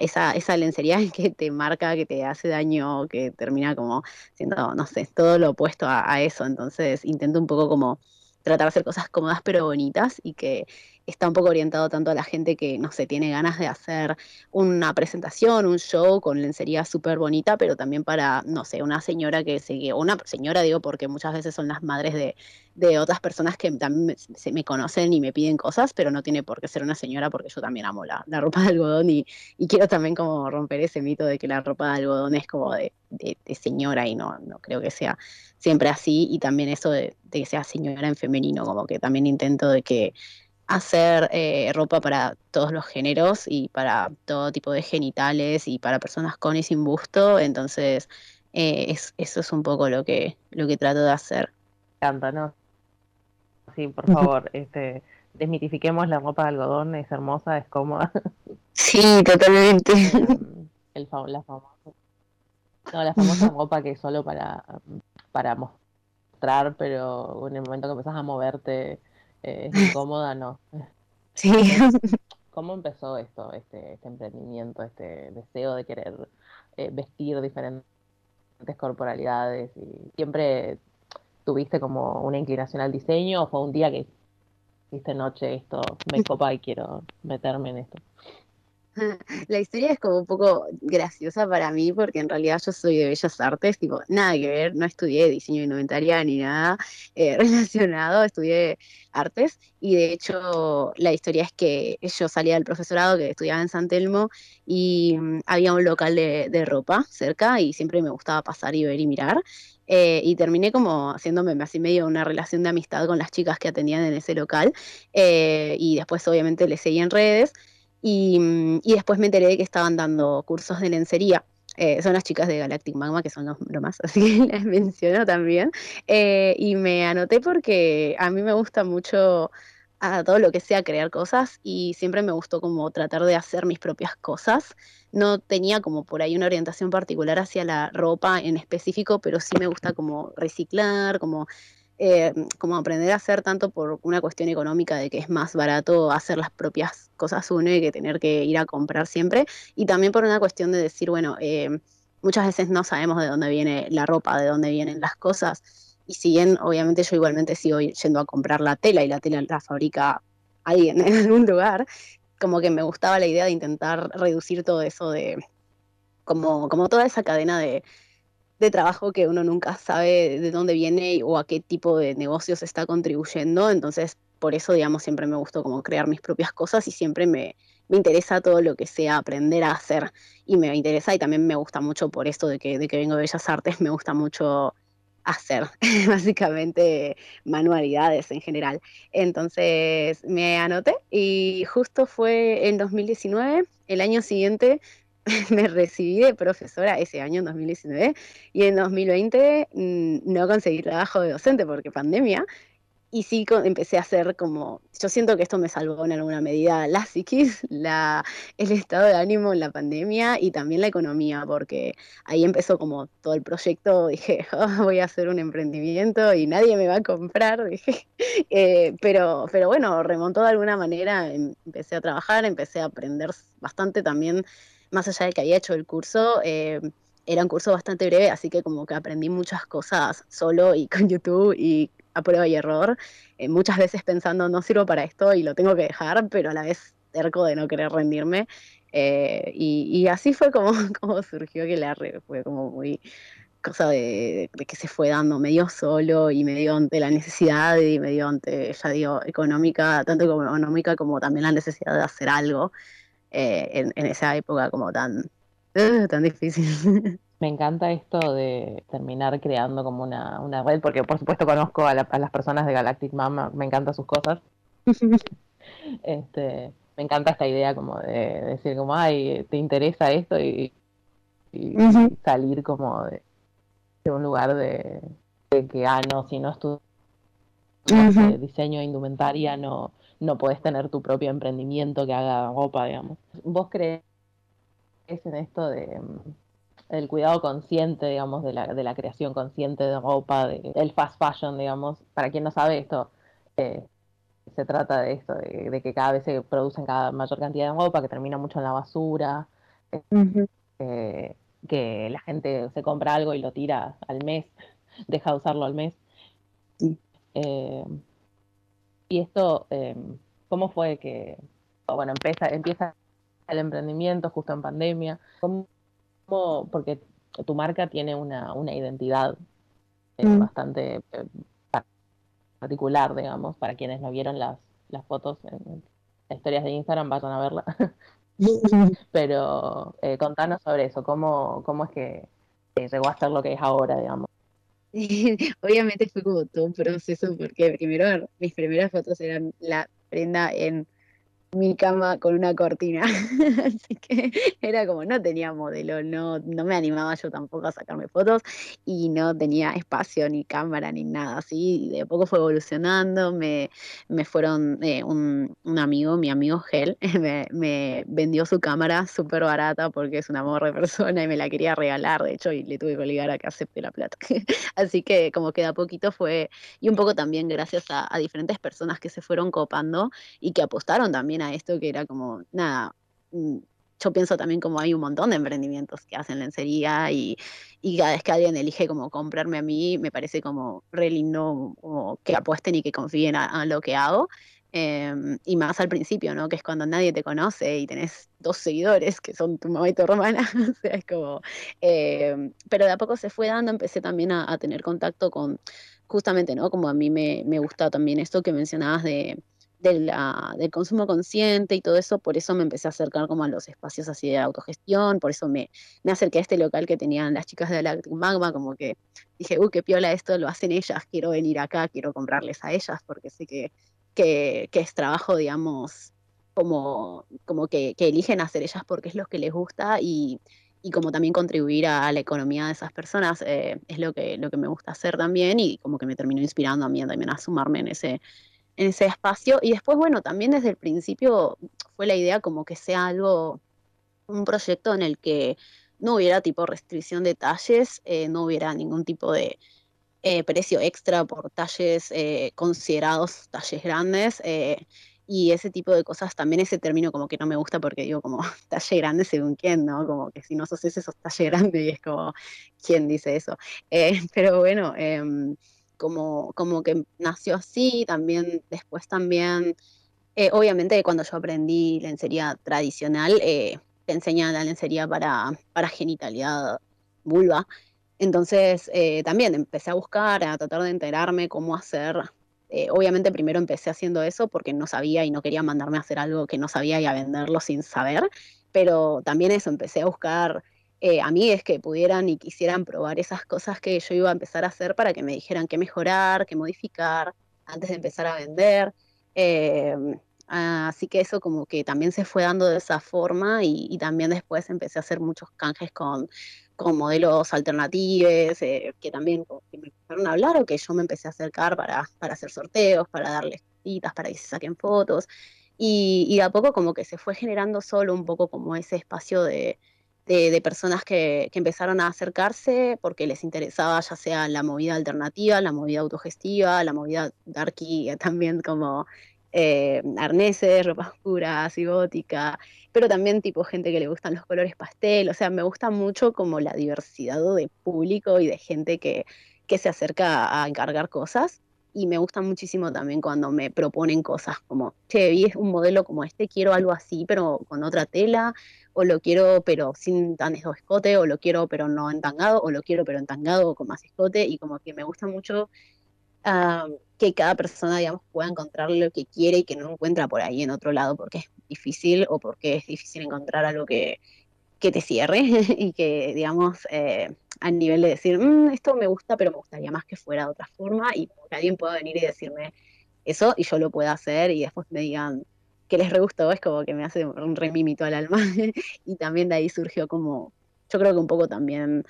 esa, esa lencería [LAUGHS] que te marca, que te hace daño, que termina como siendo, no sé, todo lo opuesto a, a eso. Entonces intento un poco como tratar de hacer cosas cómodas pero bonitas y que está un poco orientado tanto a la gente que, no sé, tiene ganas de hacer una presentación, un show con lencería súper bonita, pero también para, no sé, una señora que se, una señora digo porque muchas veces son las madres de, de otras personas que también me, se me conocen y me piden cosas, pero no tiene por qué ser una señora porque yo también amo la, la ropa de algodón y, y, quiero también como romper ese mito de que la ropa de algodón es como de, de, de señora y no, no creo que sea siempre así y también eso de que sea señora en femenino, como que también intento de que hacer eh, ropa para todos los géneros y para todo tipo de genitales y para personas con y sin busto, entonces eh, es, eso es un poco lo que, lo que trato de hacer. Canta, ¿no? Sí, por favor, este, desmitifiquemos la ropa de algodón, es hermosa, es cómoda. [LAUGHS] Sí, totalmente. [LAUGHS] El, la famosa, no, la famosa ropa que es solo para, para mostrar, pero en el momento que empezás a moverte es incómoda, no. [LAUGHS] Sí. ¿Cómo empezó esto, este, este emprendimiento, este deseo de querer eh, vestir diferentes corporalidades? Y ¿Siempre tuviste como una inclinación al diseño o fue un día que hiciste noche esto, me copa y quiero meterme en esto? [LAUGHS] La historia es como un poco graciosa para mí porque en realidad yo soy de Bellas Artes, tipo, nada que ver, no estudié diseño de indumentaria ni nada [LAUGHS] eh, relacionado, estudié artes y de hecho la historia es que yo salía del profesorado que estudiaba en San Telmo y mm, había un local de, de, ropa cerca y siempre me gustaba pasar y ver y mirar. Eh, y terminé como haciéndome así medio una relación de amistad con las chicas que atendían en ese local eh, y después obviamente les seguí en redes. Mm, y, después me enteré de que estaban dando cursos de lencería. Eh, son las chicas de Galactic Magma, que son los, lo más, [LAUGHS] así que las menciono también. Eh, y me anoté porque a mí me gusta mucho a todo lo que sea crear cosas y siempre me gustó como tratar de hacer mis propias cosas. No tenía como por ahí una orientación particular hacia la ropa en específico, pero sí me gusta como reciclar, como eh, como aprender a hacer tanto por una cuestión económica de que es más barato hacer las propias cosas uno y que tener que ir a comprar siempre, y también por una cuestión de decir, bueno, eh, muchas veces no sabemos de dónde viene la ropa, de dónde vienen las cosas, y si bien obviamente yo igualmente sigo yendo a comprar la tela y la tela la fabrica alguien [LAUGHS] en algún lugar, como que me gustaba la idea de intentar reducir todo eso de, como, como toda esa cadena de, de trabajo que uno nunca sabe de dónde viene o a qué tipo de negocios está contribuyendo. Entonces, por eso, digamos, siempre me gustó como crear mis propias cosas y siempre me, me interesa todo lo que sea aprender a hacer. Y me interesa y también me gusta mucho por esto de que, de que vengo de Bellas Artes, me gusta mucho hacer, [LAUGHS] básicamente manualidades en general. Entonces me anoté y justo fue en 2019, el año siguiente [LAUGHS] me recibí de profesora ese año, en 2019, y en 2020 mm, no conseguí trabajo de docente porque pandemia. y sí empecé a hacer como, yo siento que esto me salvó en alguna medida la psiquis, la, el estado de ánimo en la pandemia y también la economía, porque ahí empezó como todo el proyecto, [LAUGHS] dije, oh, voy a hacer un emprendimiento y nadie me va a comprar, [LAUGHS] dije, eh, pero, pero bueno, remontó de alguna manera, em, empecé a trabajar, empecé a aprender bastante también, más allá de que había hecho el curso. Eh, era un curso bastante breve, así que como que aprendí muchas cosas solo y [LAUGHS] con YouTube y a prueba y error, eh, muchas veces pensando no sirvo para esto y lo tengo que dejar, pero a la vez terco de no querer rendirme. Eh, y, así fue como, [LAUGHS] como surgió que la fue como muy cosa de, que se fue dando medio solo y medio ante la necesidad y medio ante, ya digo, económica, tanto como económica como también la necesidad de hacer algo eh, en, en, esa época como tan, tan difícil. [LAUGHS] Me encanta esto de terminar creando como una, una red, porque por supuesto conozco a, las personas de Galactic Mama, me encantan sus cosas. [LAUGHS] este, me encanta esta idea como de, decir como, ay, ¿te interesa esto? Y, salir como de, un lugar de, que, ah, no, si no estudias diseño e indumentaria, no, no puedes tener tu propio emprendimiento que haga ropa, digamos. ¿Vos crees en esto de el cuidado consciente, digamos, de la, de la creación consciente de ropa, de, del fast fashion, digamos. Para quien no sabe esto, eh, se trata de esto, de, que cada vez se producen cada mayor cantidad de ropa, que termina mucho en la basura, eh, que la gente se compra algo y lo tira al mes, [LAUGHS] deja de usarlo al mes. Eh, y esto, ¿cómo fue que, bueno, empieza, empieza el emprendimiento justo en pandemia? ¿Cómo porque tu marca tiene una, identidad eh, mm. bastante eh, particular, digamos, para quienes no vieron las, las fotos en, historias de Instagram, vayan a verla. [LAUGHS] Pero eh, contanos sobre eso, cómo, cómo es que llegó a ser lo que es ahora, digamos. [LAUGHS] Obviamente fue como todo un proceso porque primero mis primeras fotos eran la prenda en mi cama con una cortina. [LAUGHS] Así que era como, no tenía modelo, no, no me animaba yo tampoco a sacarme fotos y no tenía espacio ni cámara ni nada. Así de poco fue evolucionando, me, me fueron, eh, un, un, amigo, mi amigo Gel, [LAUGHS] me, me vendió su cámara súper barata porque es un amor de persona y me la quería regalar, de hecho, y le tuve que obligar a que acepte la plata. [LAUGHS] Así que como que de a poquito fue, y un poco también gracias a, a diferentes personas que se fueron copando y que apostaron también esto que era como, nada, mm, yo pienso también como hay un montón de emprendimientos que hacen lencería y, y cada vez que alguien elige como comprarme a mí, me parece como re lindo que apuesten y que confíen a, lo que hago. Em, y más al principio, ¿no? Que es cuando nadie te conoce y tenés dos seguidores que son tu mamá y tu hermana. [LAUGHS] o sea, es como. Em, pero de a poco se fue dando, empecé también a, a, tener contacto con, justamente, ¿no? Como a mí me, me gusta también esto que mencionabas de, del consumo consciente y todo eso, por eso me empecé a acercar como a los espacios así de autogestión, por eso me, me acerqué a este local que tenían las chicas de la Magma, como que dije, uy, qué piola esto, lo hacen ellas, quiero venir acá, quiero comprarles a ellas, porque sé que, que, es trabajo, digamos, como, como que, eligen hacer ellas porque es lo que les gusta y, y como también contribuir a, la economía de esas personas eh, es lo que, lo que me gusta hacer también y como que me terminó inspirando a mí también a sumarme en ese, en ese espacio. Y después, bueno, también desde el principio fue la idea como que sea algo, un proyecto en el que no hubiera tipo restricción de talles, eh, no hubiera ningún tipo de eh, precio extra por talles eh, considerados talles grandes. y ese tipo de cosas, también ese término como que no me gusta porque digo como [LAUGHS] talle grande según quién, ¿no? Como que si no sos ese, sos talle grande y es como, ¿quién dice eso? [LAUGHS] pero bueno, em, como, como que nació así, también después también, eh, obviamente cuando yo aprendí lencería tradicional, eh, te enseñan la lencería para, para genitalidad vulva, entonces eh, también empecé a buscar, a tratar de enterarme cómo hacer. obviamente primero empecé haciendo eso porque no sabía y no quería mandarme a hacer algo que no sabía y a venderlo sin saber, pero también eso, empecé a buscar eh, a mí es que pudieran y quisieran probar esas cosas que yo iba a empezar a hacer para que me dijeran qué mejorar, qué modificar antes de empezar a vender. Em, así que eso como que también se fue dando de esa forma y, también después empecé a hacer muchos canjes con, con modelos alternativos, eh, que también me empezaron a hablar o que yo me empecé a acercar para, para hacer sorteos, para darles citas, para que se saquen fotos. Y, a poco como que se fue generando solo un poco como ese espacio de, de, personas que, que, empezaron a acercarse porque les interesaba ya sea la movida alternativa, la movida autogestiva, la movida darky también como eh, arneses, ropa oscura, y gótica, pero también tipo gente que le gustan los colores pastel, o sea, me gusta mucho como la diversidad de público y de gente que, que se acerca a encargar cosas. Y me gusta muchísimo también cuando me proponen cosas como, che, vi un modelo como este, quiero algo así, pero con otra tela, o lo quiero pero sin tan escote, o lo quiero pero no entangado, o lo quiero pero entangado o con más escote, y como que me gusta mucho que cada persona, digamos, pueda encontrar lo que quiere y que no encuentra por ahí en otro lado porque es difícil o porque es difícil encontrar algo que, que te cierre [LAUGHS] y que, digamos, eh, a nivel de decir, mm, esto me gusta, pero me gustaría más que fuera de otra forma y que alguien pueda venir y decirme eso y yo lo pueda hacer y después me digan que les re gustó, es como que me hace un remimito al alma. [LAUGHS] Y también de ahí surgió como, yo creo que un poco también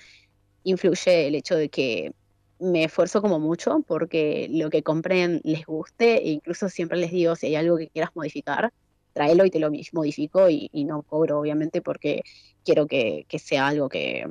influye el hecho de que me esfuerzo como mucho porque lo que compren les guste e incluso siempre les digo si hay algo que quieras modificar, tráelo y te lo modifico y, no cobro obviamente porque quiero que, sea algo que,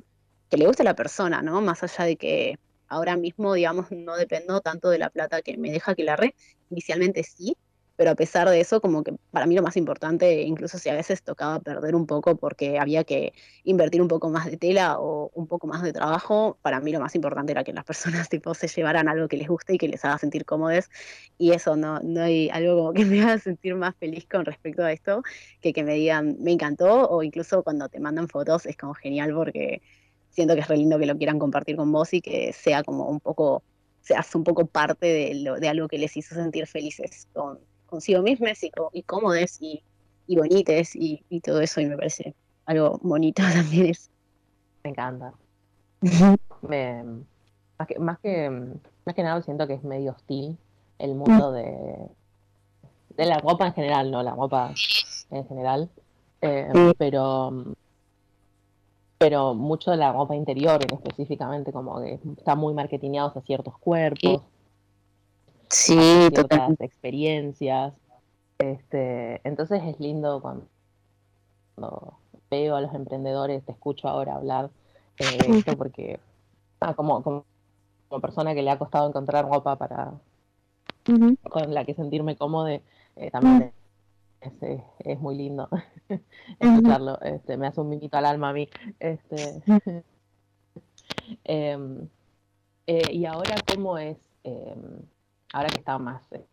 que, le guste a la persona, ¿no? Más allá de que ahora mismo, digamos, no dependo tanto de la plata que me deja que la red, inicialmente sí, pero a pesar de eso, como que para mí lo más importante, incluso si a veces tocaba perder un poco porque había que invertir un poco más de tela o un poco más de trabajo, para mí lo más importante era que las personas [LAUGHS] tipo se llevaran algo que les guste y que les haga sentir cómodos y eso no, no hay algo como que [LAUGHS] me haga sentir más feliz con respecto a esto que que me digan me encantó o incluso cuando te mandan fotos es como genial porque siento que es re lindo que lo quieran compartir con vos y que sea como un poco seas un poco parte de, lo, de algo que les hizo sentir felices con, consigo mismas y, y cómodas y, y bonitas y, y, todo eso y me parece algo bonito [LAUGHS] también es. Me encanta. [LAUGHS] me, más, que, más, que, más que nada siento que es medio hostil el mundo de, de la ropa en general, no la ropa en general, eh, pero pero mucho de la ropa interior específicamente como que está muy marketingado a ciertos cuerpos sí, ciertas experiencias. Este, entonces es lindo cuando, veo a los emprendedores, te escucho ahora hablar eh, de esto porque ah, como, como, persona que le ha costado encontrar ropa para con la que sentirme cómodo, eh, también es, es, muy lindo [LAUGHS] escucharlo. Este, me hace un mimito al alma a mí. Este, [LAUGHS] em, eh, y ahora, ¿cómo es? Ahora que está más eh,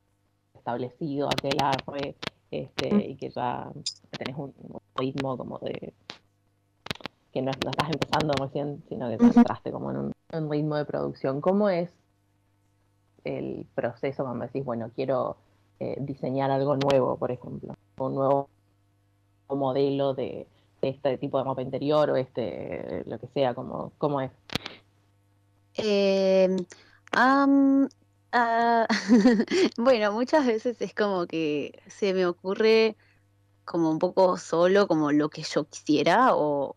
establecido aquel arre, este, y que ya tenés un, ritmo como de que no, estás empezando recién, sino que te entraste como en un, ritmo de producción. ¿Cómo es el proceso cuando decís, bueno, quiero eh, diseñar algo nuevo, por ejemplo, un nuevo modelo de, este tipo de ropa interior o este, lo que sea, como, ¿cómo es? Eh, Ah, [LAUGHS] bueno, muchas veces es como que se me ocurre como un poco solo, como lo que yo quisiera, o,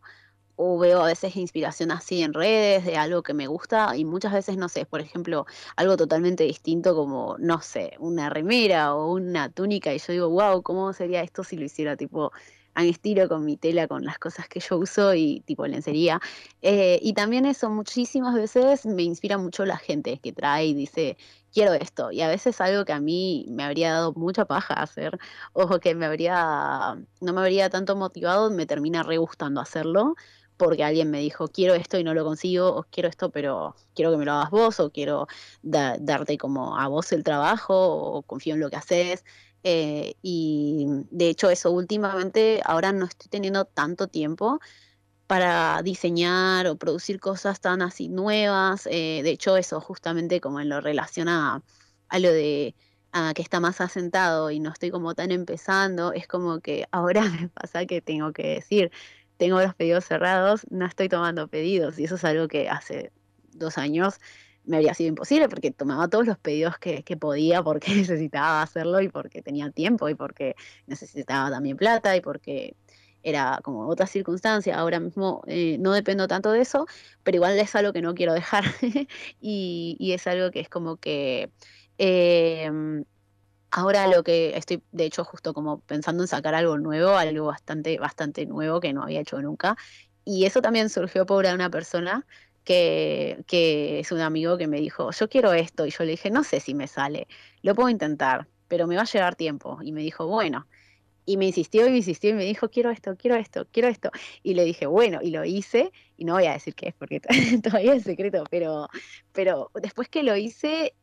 veo a veces inspiración así en redes de algo que me gusta, y muchas veces, no sé, por ejemplo, algo totalmente distinto como, no sé, una remera o una túnica, y yo digo, wow, ¿cómo sería esto si lo hiciera tipo a estilo con mi tela, con las cosas que yo uso y tipo lencería. Eh, y también eso, muchísimas veces me inspira mucho la gente que trae y dice, quiero esto. Y a veces algo que a mí me habría dado mucha paja hacer, o que me habría, no me habría tanto motivado, me termina re gustando hacerlo porque alguien me dijo, quiero esto y no lo consigo, o quiero esto, pero quiero que me lo hagas vos, o quiero darte como a vos el trabajo, o confío en lo que haces. Eh, y de hecho eso últimamente ahora no estoy teniendo tanto tiempo para diseñar o producir cosas tan así nuevas. Eh, de hecho eso justamente como en lo relaciona a, lo de que está más asentado y no estoy como tan empezando, es como que ahora [LAUGHS] me pasa que tengo que decir, tengo los pedidos cerrados, no estoy tomando pedidos y eso es algo que hace dos años me habría sido imposible porque tomaba todos los pedidos que, podía porque [LAUGHS] necesitaba hacerlo y porque tenía tiempo y porque necesitaba también plata y porque era como otra circunstancia, ahora mismo eh, no dependo tanto de eso, pero igual es algo que no quiero dejar [LAUGHS] y, y, es algo que es como que... Em, ahora lo que estoy, de hecho, justo como pensando en sacar algo nuevo, algo bastante, bastante nuevo que no había hecho nunca. Y eso también surgió por una persona que, que es un amigo que me dijo, yo quiero esto. Y yo le dije, no sé si me sale, lo puedo intentar, pero me va a llevar tiempo. Y me dijo, bueno, y me insistió y me insistió y me dijo, quiero esto, quiero esto, quiero esto. Y le dije, bueno, y lo hice, y no voy a decir qué es porque [LAUGHS] todavía es secreto, pero, pero después que lo hice,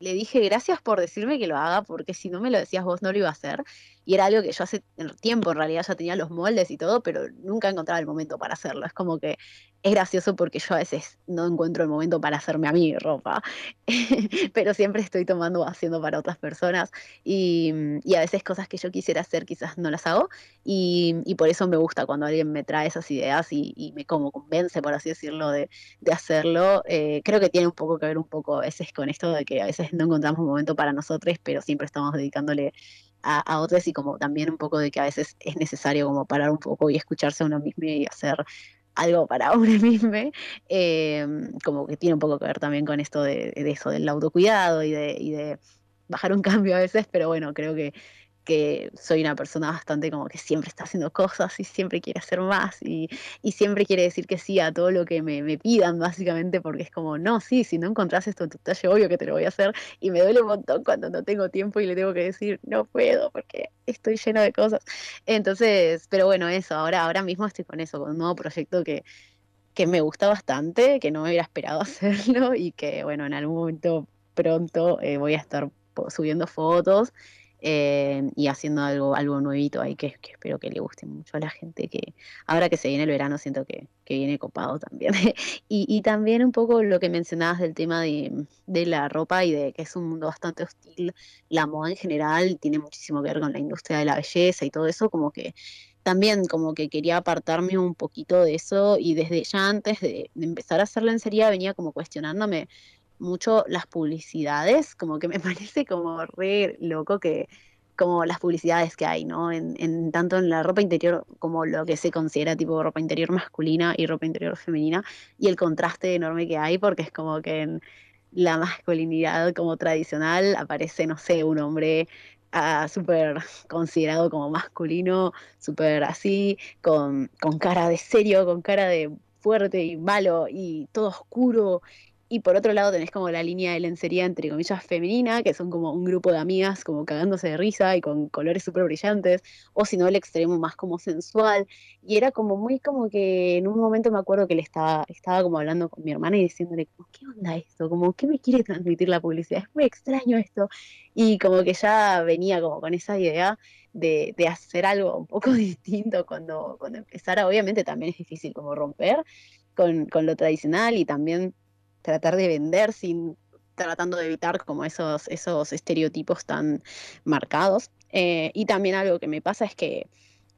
le dije, gracias por decirme que lo haga, porque si no me lo decías vos no lo iba a hacer. Y era algo que yo hace tiempo en realidad ya tenía los moldes y todo, pero nunca encontraba el momento para hacerlo. Es como que es gracioso porque yo a veces no encuentro el momento para hacerme a mí ropa, [LAUGHS] pero siempre estoy tomando haciendo para otras personas y, a veces cosas que yo quisiera hacer quizás no las hago y, por eso me gusta cuando alguien me trae esas ideas y, me como convence, por así decirlo, de, hacerlo. Eh, creo que tiene un poco que ver un poco a veces con esto de que a veces no encontramos un momento para nosotros, pero siempre estamos dedicándole a, a, otros y como también un poco de que a veces es necesario como parar un poco y escucharse a uno mismo y hacer algo para [LAUGHS] uno mismo, em, como que tiene un poco que ver también con esto de, eso, del autocuidado y de, y de bajar un cambio a veces, pero bueno, creo que que soy una persona bastante como que siempre está haciendo cosas y siempre quiere hacer más y, siempre quiere decir que sí a todo lo que me, pidan, básicamente, porque es como, no, sí, si no encontrás esto en tu talle, obvio que te lo voy a hacer y me duele un montón cuando no tengo tiempo y le tengo que decir, no puedo porque estoy llena de cosas. Entonces, pero bueno, eso, ahora, ahora mismo estoy con eso, con un nuevo proyecto que, que me gusta bastante, que no me hubiera esperado [LAUGHS] hacerlo y que, bueno, en algún momento pronto eh, voy a estar subiendo fotos eh, y haciendo algo, algo nuevito ahí que, espero que le guste mucho a la gente, que ahora que se viene el verano siento que, viene copado también. [LAUGHS] y, también un poco lo que mencionabas del tema de, la ropa y de que es un mundo bastante hostil, la moda en general tiene muchísimo que ver con la industria de la belleza y todo eso, como que también como que quería apartarme un poquito de eso y desde ya antes de, de empezar a hacer lencería venía como cuestionándome mucho las publicidades, como que me [LAUGHS] parece como re loco que como las publicidades que hay, ¿no? En, tanto en la ropa interior como lo que se considera tipo ropa interior masculina y ropa interior femenina y el contraste enorme que hay porque es como que en la masculinidad como tradicional aparece, no sé, un hombre ah, súper considerado como masculino, súper así, con cara de serio, con cara de fuerte y malo y todo oscuro y por otro lado tenés como la línea de lencería, entre comillas, femenina, que son como un grupo de amigas como cagándose de risa y con colores súper brillantes, o si no el extremo más como sensual. Y era como muy como que en un momento me acuerdo que le estaba, estaba como hablando con mi hermana y diciéndole, como, ¿qué onda esto? Como, ¿qué me quiere transmitir la publicidad? Es muy extraño esto. Y como que ya venía como con esa idea de, de hacer algo un poco [LAUGHS] distinto cuando, cuando empezara. Obviamente también es difícil como romper con, con lo tradicional y también tratar de vender sin tratando de evitar como esos, esos estereotipos tan marcados. Eh, y también algo que me pasa es que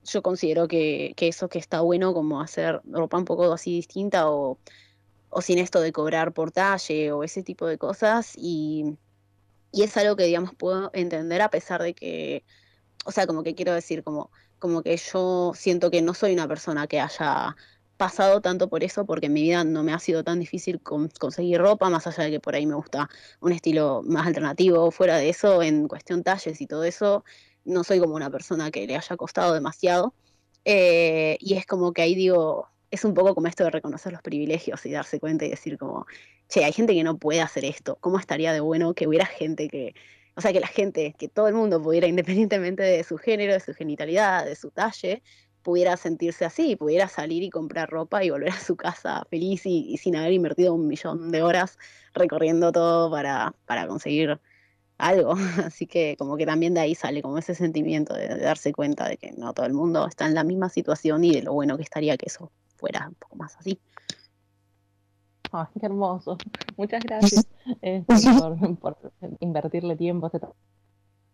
yo considero que, eso que está bueno como hacer ropa un poco así distinta o, o sin esto de cobrar por talle o ese tipo de cosas y, y, es algo que digamos puedo entender a pesar de que, o sea, como que quiero decir, como, como que yo siento que no soy una persona que haya pasado tanto por eso, porque en mi vida no me ha sido tan difícil conseguir ropa, más allá de que por ahí me gusta un estilo más alternativo. Fuera de eso, en cuestión talles y todo eso, no soy como una persona que le haya costado demasiado. Eh, y es como que ahí digo, es un poco como esto de reconocer los privilegios y darse cuenta y decir como, che, hay gente que no puede hacer esto. ¿Cómo estaría de bueno que hubiera gente que, o sea, que la gente, que todo el mundo pudiera, [LAUGHS] independientemente de su género, de su genitalidad, de su talle, pudiera sentirse así, pudiera salir y comprar ropa y volver a su casa feliz y, sin haber invertido un millón de horas recorriendo todo para, para conseguir algo. [LAUGHS] Así que como que también de ahí sale como ese sentimiento de, darse cuenta de que no todo el mundo está en la misma situación y de lo bueno que estaría que eso fuera un poco más así. Ay, qué hermoso. Muchas gracias [LAUGHS] eh, por, invertirle tiempo a este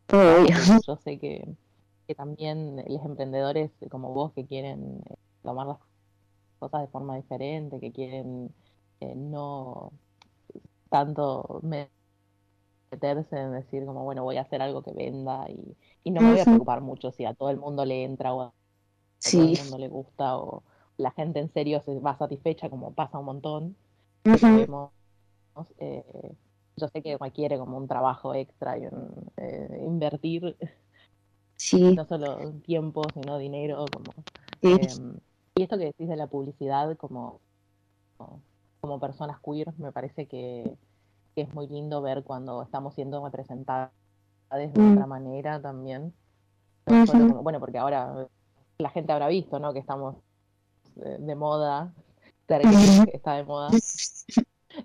[LAUGHS] Yo sé que que también los emprendedores como vos que quieren eh, tomar las cosas de forma diferente, que quieren eh, no tanto meterse en decir como, bueno, voy a hacer algo que venda y, no me voy a preocupar mucho si a todo el mundo le entra o a todo el mundo le gusta o la gente en serio se va satisfecha como pasa un montón. Eh, yo sé que requiere como un trabajo extra y eh, invertir no solo tiempo, sino dinero. Como, em, y esto que decís de la publicidad como, como personas queer, me parece que, es muy lindo ver cuando estamos siendo representadas de mm. otra manera también. bueno, porque ahora la gente habrá visto, ¿no? Que estamos de, moda, está de moda,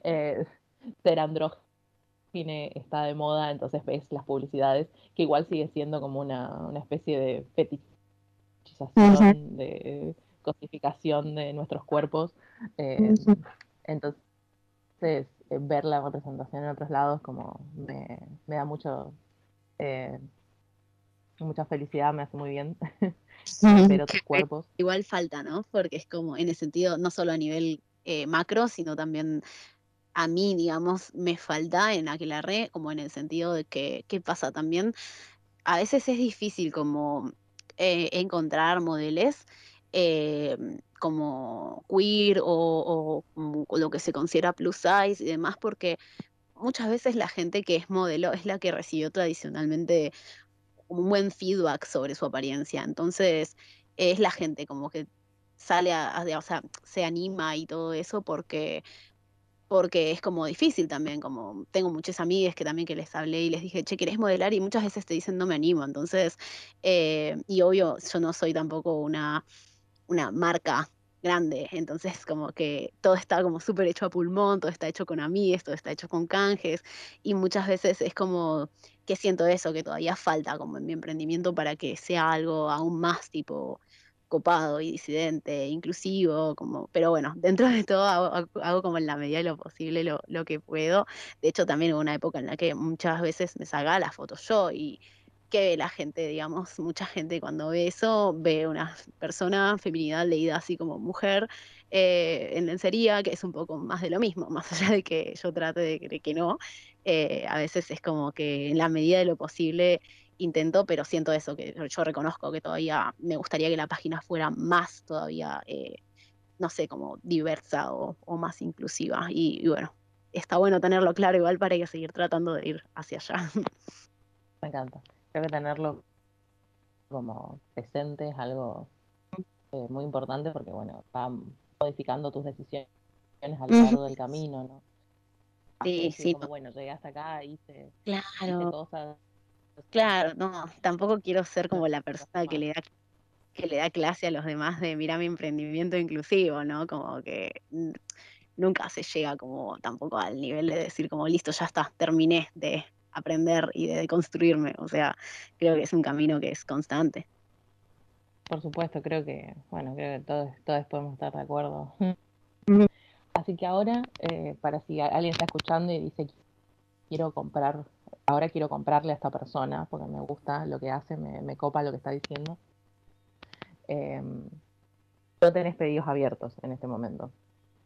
eh, ser andrógino está de moda, entonces ves las publicidades, que igual sigue siendo como una, especie de fetichización, de cosificación de nuestros cuerpos. Eh, entonces, eh, ver la representación en otros lados como me, da mucho eh, mucha felicidad, me hace muy bien [LAUGHS] ver otros cuerpos. Igual falta, ¿no? Porque es como en el sentido, no solo a nivel macro, sino también a mí, digamos, me falta en Aquelarre, como en el sentido de que, ¿qué pasa también? A veces es difícil como eh, encontrar modelos eh, como queer o, lo que se considera plus size y demás, porque muchas veces la gente que es modelo es la que recibió tradicionalmente un buen feedback sobre su apariencia. Entonces, es la gente como que sale a, o sea, se anima y todo eso porque porque es como difícil también, como tengo muchas amigas que también que les hablé y les dije, che, ¿querés modelar? Y muchas veces te dicen, no me animo. Entonces, eh, y obvio, yo no soy tampoco una, una marca grande, entonces como que todo está como súper hecho a pulmón, todo está hecho con amigas, todo está hecho con canjes, y muchas veces es como que siento eso, que todavía falta como en mi emprendimiento para que sea algo aún más tipo copado y disidente, inclusivo, como, pero bueno, dentro de todo hago, como en la medida de lo posible lo, que puedo. De hecho, también hubo una época en la que muchas veces me sacaba las fotos yo y que ve la gente, digamos, mucha gente cuando ve eso, ve una persona, feminidad leída así como mujer, eh, en lencería, que es un poco más de lo mismo, [LAUGHS] más allá de que yo trate de que, que no, eh, a veces es como que en la medida de lo posible intento, pero siento eso, que yo reconozco que todavía me gustaría que la página fuera más todavía, eh, no sé, como diversa o, más inclusiva. Y, bueno, está bueno tenerlo claro igual para que seguir tratando de ir hacia allá. [LAUGHS] Me encanta. Creo que tenerlo como presente es algo eh, muy importante porque, bueno, va modificando tus decisiones a lo [LAUGHS] largo del camino, ¿no? Sí, sí. Como, bueno, llegué hasta acá, hice, claro. hice cosas Claro, no, tampoco quiero ser como la persona que le da que le da clase a los demás de mira mi emprendimiento inclusivo, ¿no? Como que nunca se llega como tampoco al nivel de decir como listo, ya está, terminé de aprender y de construirme. O sea, creo que es un camino que es constante. Por supuesto, creo que, bueno, creo que todos, todos podemos estar de acuerdo. Así que ahora, eh, para si alguien está escuchando y dice quiero comprar ahora quiero comprarle a esta persona porque me gusta lo que hace, me, copa lo que está diciendo. Eh, no tenés pedidos abiertos en este momento.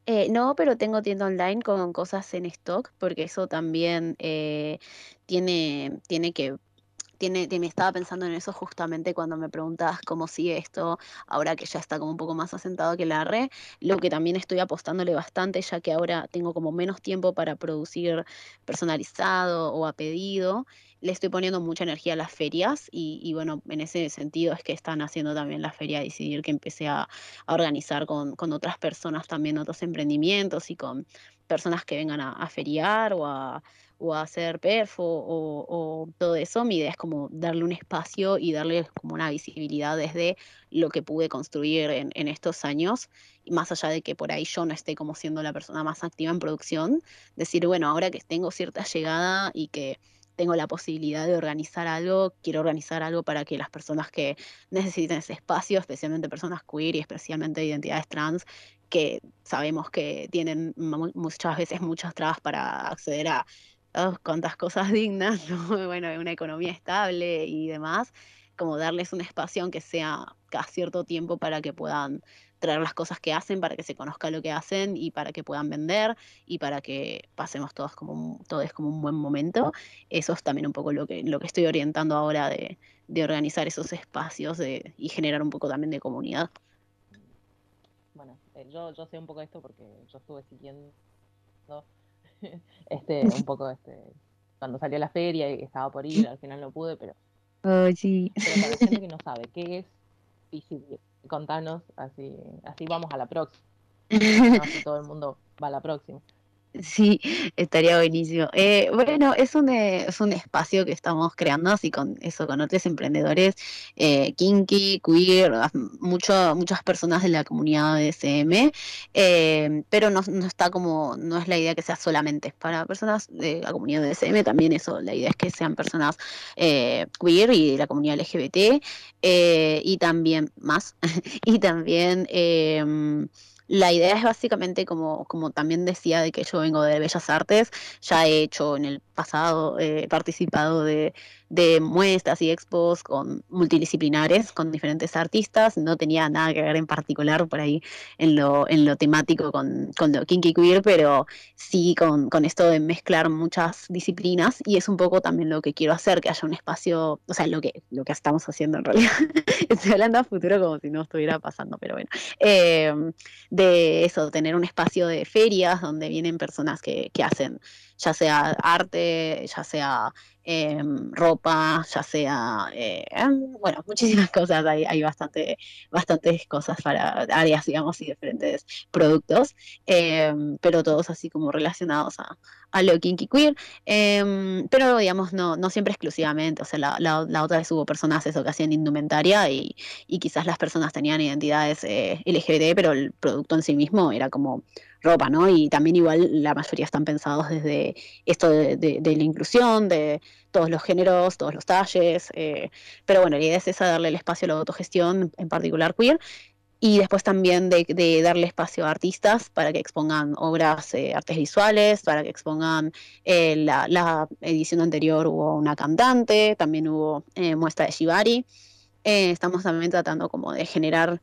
Eh, no, pero tengo tienda online con cosas en stock porque eso también eh, tiene, tiene que tiene, me estaba pensando en eso justamente cuando me preguntabas cómo sigue esto, ahora que ya está como un poco más asentado que la red, lo que también estoy apostándole bastante, ya que ahora tengo como menos tiempo para producir personalizado o a pedido, le estoy poniendo mucha energía a las ferias y, bueno, en ese sentido es que están haciendo también la feria decidir que empecé a, organizar con, otras personas también otros emprendimientos y con personas que vengan a feriar o a o hacer perfo o, todo eso, mi idea es como darle un espacio y darle como una visibilidad desde lo que pude construir en, estos años, y más allá de que por ahí yo no esté como siendo la persona más activa en producción, decir, bueno, ahora que tengo cierta llegada y que tengo la posibilidad de organizar algo, quiero organizar algo para que las personas que necesiten ese espacio, especialmente personas queer y especialmente identidades trans, que sabemos que tienen muchas veces muchas trabas para acceder a oh, cuántas cosas dignas, [LAUGHS] bueno, una economía estable y demás, como darles un espacio aunque sea cada cierto tiempo para que puedan traer las cosas que hacen, para que se conozca lo que hacen y para que puedan vender y para que pasemos todos como un, todos como un buen momento. Eso es también un poco lo que, lo que estoy orientando ahora de, de organizar esos espacios de, y generar un poco también de comunidad. Bueno, eh, yo, yo sé un poco esto porque yo estuve siguiendo [LAUGHS] este, un poco este, cuando salió la feria y estaba por ir, al final no pude, pero, [LAUGHS] oh, sí. pero para la gente que no sabe qué es contanos, así, así vamos a la próxima. [LAUGHS] Así todo el mundo va a la próxima. Sí, estaría buenísimo. Eh, bueno, es un, eh, es un espacio que estamos creando así con eso, con otros emprendedores, eh, kinky, queer, mucho, muchas personas de la comunidad de SM, eh, pero no, no está como, no es la idea que sea solamente para personas de la comunidad de SM, también eso, la idea es que sean personas eh, queer y de la comunidad LGBT, y también más, [LAUGHS] y también... la idea es básicamente, como, como también decía, de que yo vengo de Bellas Artes, ya he hecho en el pasado, he participado de, de muestras y expos con multidisciplinares, con diferentes artistas, no tenía nada que ver en particular por ahí en lo, en lo temático con, con lo kinky queer, pero sí con, con esto de mezclar muchas disciplinas y es un poco también lo que quiero hacer, que haya un espacio, o sea, lo que, lo que estamos haciendo en realidad. [LAUGHS] Estoy hablando a futuro como si no estuviera pasando, pero bueno. Eh, de eso, tener un espacio de ferias donde vienen personas que, que hacen ya sea arte, ya sea eh, ropa, ya sea, eh, bueno, [LAUGHS] muchísimas cosas, hay, bastante, bastantes cosas para áreas, digamos, y diferentes productos, eh, pero todos así como relacionados a, a lo kinky queer, pero digamos, no, no siempre exclusivamente, o sea, la, la, la otra vez hubo personas eso que hacían indumentaria y, y quizás las personas tenían identidades eh, LGBT, pero el producto en sí mismo era como ropa, ¿no? Y también igual la mayoría están pensados desde esto de, la inclusión, de todos los géneros, todos los talles, eh, pero bueno, la idea es esa, darle el espacio a la autogestión, en particular queer, y después también de, darle espacio a artistas para que expongan obras, eh, artes visuales, para que expongan eh, la, la, edición anterior hubo una cantante, también hubo eh, muestra de Shibari, estamos también tratando como de generar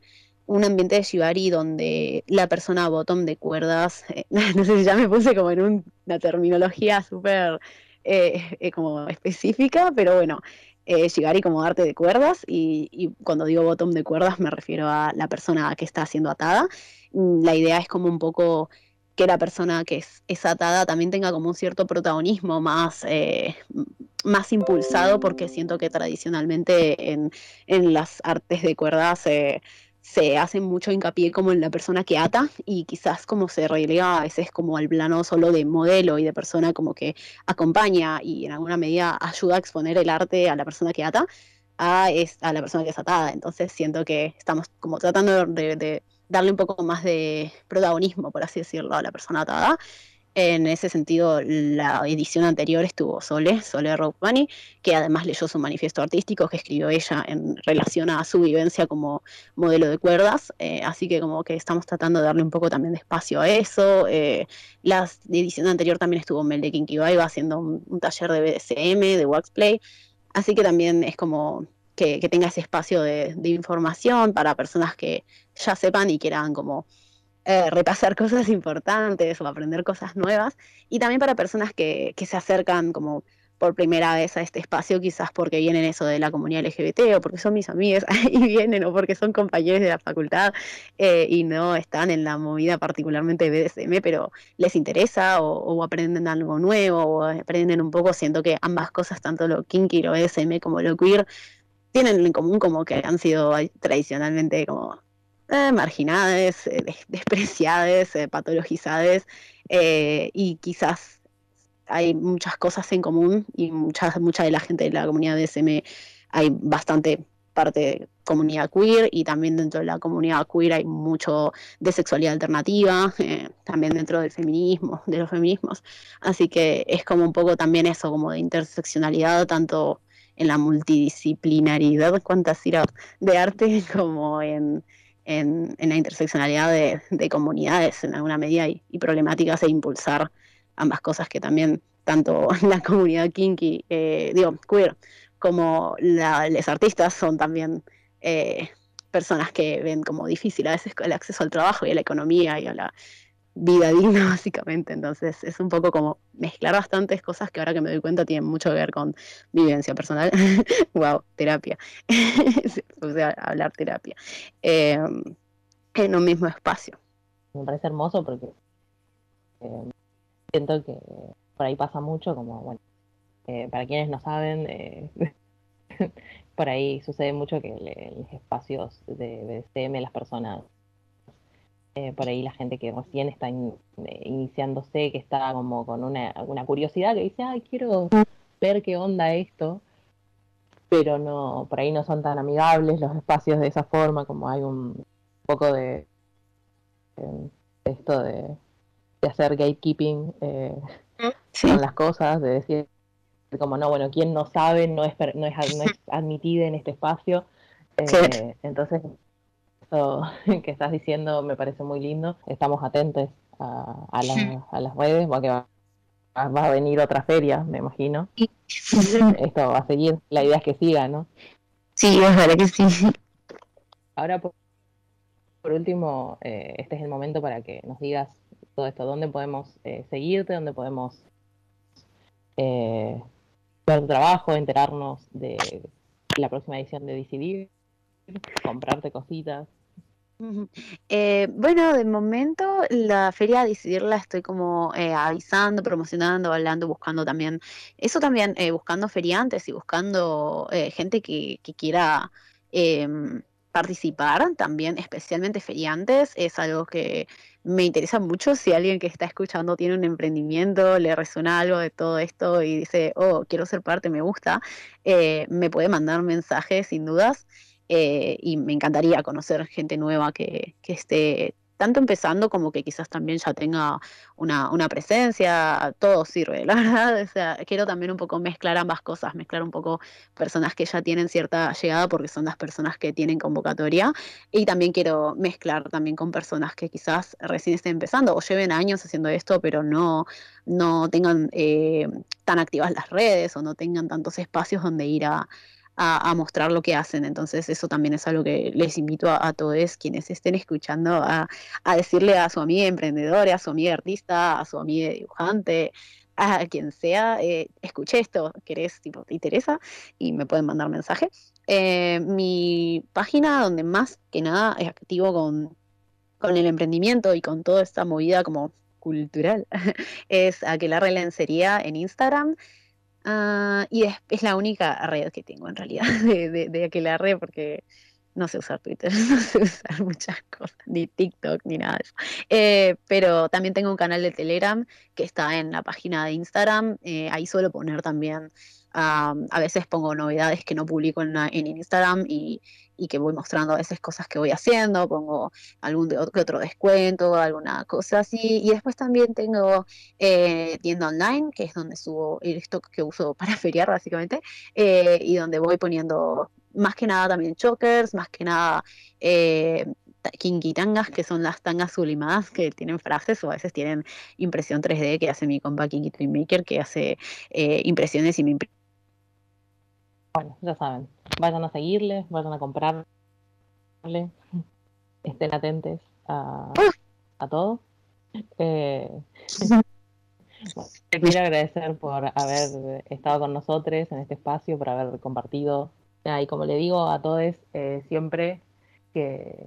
un ambiente de Shibari donde la persona bottom de cuerdas, eh, [LAUGHS] no sé si ya me puse como en un, una terminología súper eh, eh, como específica, pero bueno, Shibari como arte de cuerdas y, cuando digo bottom de cuerdas me refiero a la persona que está siendo atada. Mm, la idea es como un poco que la persona que es, atada también tenga como un cierto protagonismo más, más impulsado porque siento que tradicionalmente en, en las artes de cuerdas eh, se hace mucho hincapié como en la persona que ata y quizás como se relega a veces como al plano solo de modelo y de persona como que acompaña y en alguna medida ayuda a exponer el arte a la persona que ata a, es, a la persona que es atada. Entonces siento que estamos como tratando de, de darle un poco más de protagonismo, por así decirlo, a la persona atada en ese sentido, la edición anterior estuvo Sole, Sole Rockbani, que además leyó su manifiesto artístico que escribió ella en relación a su vivencia como modelo de cuerdas, eh, así que como que estamos tratando de darle un poco también de espacio a eso. Eh, la edición anterior también estuvo Mel de Kinky Vibe haciendo un, taller de BDSM, de Waxplay, así que también es como que, que tenga ese espacio de información para personas que ya sepan y quieran como eh, repasar cosas importantes o aprender cosas nuevas, y también para personas que, se acercan como por primera vez a este espacio, quizás porque vienen eso de la comunidad LGBT o porque son mis amigas [LAUGHS] y vienen o porque son compañeros de la facultad eh, y no están en la movida particularmente BDSM, pero les interesa o, o, aprenden algo nuevo o aprenden un poco, siento que ambas cosas, tanto lo kinky, lo BDSM como lo queer, tienen en común como que han sido tradicionalmente como eh, marginadas, eh, [LAUGHS] despreciadas, eh, patologizadas, y quizás hay muchas cosas en común y mucha, mucha de la gente de la comunidad de SM hay bastante parte de comunidad queer y también dentro de la comunidad queer hay mucho de sexualidad alternativa, eh, también dentro del feminismo, de los feminismos. Así que es como un poco también eso, como de interseccionalidad, tanto en la multidisciplinaridad, cuantas de arte, [LAUGHS] como en, en, en la interseccionalidad de, de, comunidades en alguna medida y, problemáticas e impulsar ambas cosas que también tanto [LAUGHS] la comunidad kinky, eh, digo, queer, como los artistas son también eh, personas que ven como difícil a veces el acceso al trabajo y a la economía y a la, vida digna, [LAUGHS] básicamente. Entonces es un poco como mezclar bastantes cosas que ahora que me doy cuenta tienen mucho que ver con vivencia personal. [LAUGHS] wow, terapia. [LAUGHS] o sea, hablar terapia. Em, en un mismo espacio. Me parece hermoso porque em, siento que por ahí pasa mucho, como, bueno, eh, para quienes no saben, eh, por ahí sucede mucho que en los espacios de BDSM las personas eh, por ahí la gente que recién está eh, iniciándose, que está como con una, curiosidad, que dice, ay, quiero ver qué onda esto, pero no, por ahí no son tan amigables los espacios de esa forma, como hay un poco de, esto de, hacer gatekeeping eh, con las cosas, de decir como no, bueno, quien no sabe no es, no es, no es [LAUGHS] admitido en este espacio. Entonces [LAUGHS] que estás diciendo me parece muy lindo. Estamos atentos a, a, las redes, porque va, va, a venir otra feria, me imagino. Esto va a seguir, la idea es que siga, ¿no? Sí, es verdad que sí. Ahora, por, último, eh, este es el momento para que nos digas todo esto, dónde podemos eh, seguirte, dónde podemos eh, ver tu trabajo, enterarnos de la próxima edición de Decidir, comprarte cositas. Eh, bueno, de momento la feria decidirla estoy como eh, avisando, promocionando, hablando, buscando también, eso también, eh, buscando feriantes y buscando gente que, quiera em, participar también, especialmente feriantes, es algo que me interesa mucho. Si alguien que está escuchando tiene un emprendimiento, le resuena algo de todo esto y dice, oh, quiero ser parte, me gusta, me puede mandar mensajes sin dudas. Eh, y me encantaría conocer gente nueva que, que, esté tanto empezando como que quizás también ya tenga una, una, presencia, todo sirve, [LAUGHS] la verdad, o sea, quiero también un poco mezclar ambas cosas, mezclar un poco personas que ya tienen cierta llegada porque son las personas que tienen convocatoria y también quiero mezclar también con personas que quizás recién estén empezando o lleven años haciendo esto pero no, no tengan eh, tan activas las redes o no tengan tantos espacios donde ir a, a, mostrar lo que hacen. Entonces eso también es algo que les invito a, todos quienes estén escuchando a, decirle a su amiga emprendedora, a su amiga artista, a su amiga dibujante, a quien sea, eh, escuché esto, querés, tipo, te interesa, y me pueden mandar mensaje. Eh, mi página donde más que nada es activo con, con el emprendimiento y con toda esta movida como cultural [LAUGHS] es Aquelarre Lencería en Instagram Ah, y es, la única red que tengo en realidad [LAUGHS] de, de, de aquella porque no sé usar Twitter, [LAUGHS] no sé usar muchas cosas, ni TikTok, ni nada de eso. Eh, pero también tengo un canal de Telegram que está en la página de Instagram. Eh, ahí suelo poner también a veces pongo novedades que no publico en, Instagram y, que voy mostrando a veces cosas que voy haciendo, pongo algún de otro, descuento, alguna cosa así. Y después también tengo eh, tienda online, que es donde subo el stock que uso [LAUGHS] para feriar básicamente, y donde voy poniendo más que nada también chokers, más que nada eh, tangas, que son las tangas sublimadas que tienen frases o a veces tienen impresión 3D que hace mi compa Kinky Twin Maker, que hace eh, impresiones y me impresiona bueno, ya saben, vayan a seguirle, vayan a comprarle, estén atentos a, a todo. Eh, [LAUGHS] quiero agradecer por haber estado con nosotros en este espacio, por haber compartido. Y como le digo a todos, eh, siempre que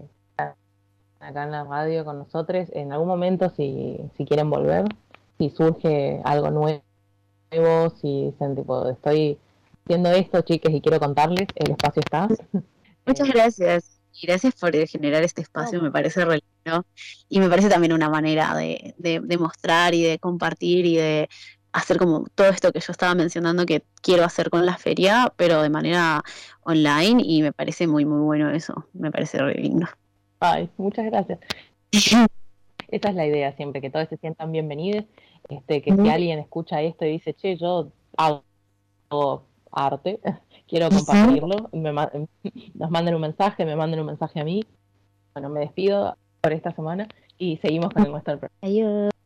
acá en la radio con nosotros, en algún momento si, si quieren volver, si surge algo nuevo, si dicen tipo, estoy haciendo esto, chicas, y quiero contarles, el espacio está. [LAUGHS] Muchas gracias. Y gracias por generar este espacio, me parece re Y me parece también una manera de, de, mostrar y de compartir y de hacer como todo esto que yo estaba mencionando que quiero hacer con la feria, pero de manera online y me parece muy, muy bueno eso. Me parece re lindo. Ay, muchas gracias. [LAUGHS] Esa es la idea siempre, que todos se sientan bienvenidos, este, que si alguien escucha esto y dice, che, yo hago arte, [LAUGHS] quiero compartirlo, nos manden un mensaje, me manden un mensaje a mí. Bueno, me despido por esta semana y seguimos con el nuestro programa. Adiós.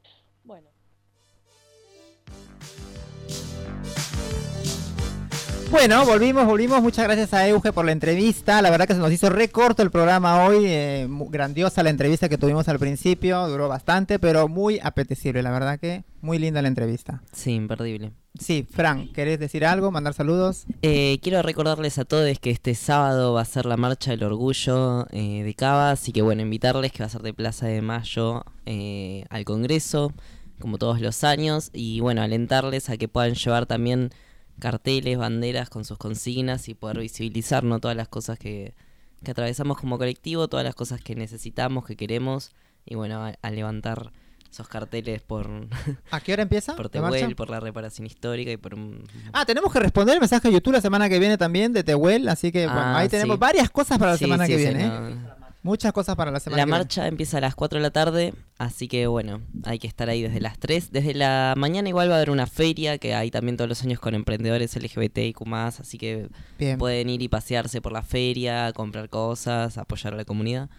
Bueno. Volvimos, volvimos. Muchas gracias a Euge por la entrevista. La verdad que se nos hizo recorto el programa hoy. Eh, grandiosa la entrevista que tuvimos al principio. Duró bastante, pero muy apetecible. La verdad que muy linda la entrevista. Sí, imperdible. Sí, Fran, ¿querés decir algo? ¿Mandar saludos? Eh, quiero recordarles a todos que este sábado va a ser la marcha del orgullo eh, de Cava, así que bueno, invitarles que va a ser de Plaza de Mayo al Congreso, como todos los años, y bueno, alentarles a que puedan llevar también carteles, banderas con sus consignas y poder visibilizar ¿no? todas las cosas que, que atravesamos como colectivo, todas las cosas que necesitamos, que queremos, y bueno, a, levantar esos carteles por... [LAUGHS] ¿A qué hora empieza? Por Tehuel, por la reparación histórica y por Ah, tenemos que responder el mensaje de YouTube la semana que viene también de Tehuel, así que bueno, ah, ahí tenemos varias cosas para la semana que viene. ¿eh? Muchas cosas para la semana. La marcha empieza a las 4 de la tarde, así que bueno, hay que estar ahí desde las 3. Desde la mañana igual va a haber una feria que hay también todos los años con emprendedores LGBT y más, así que pueden ir y pasearse por la feria, comprar cosas, apoyar a la comunidad.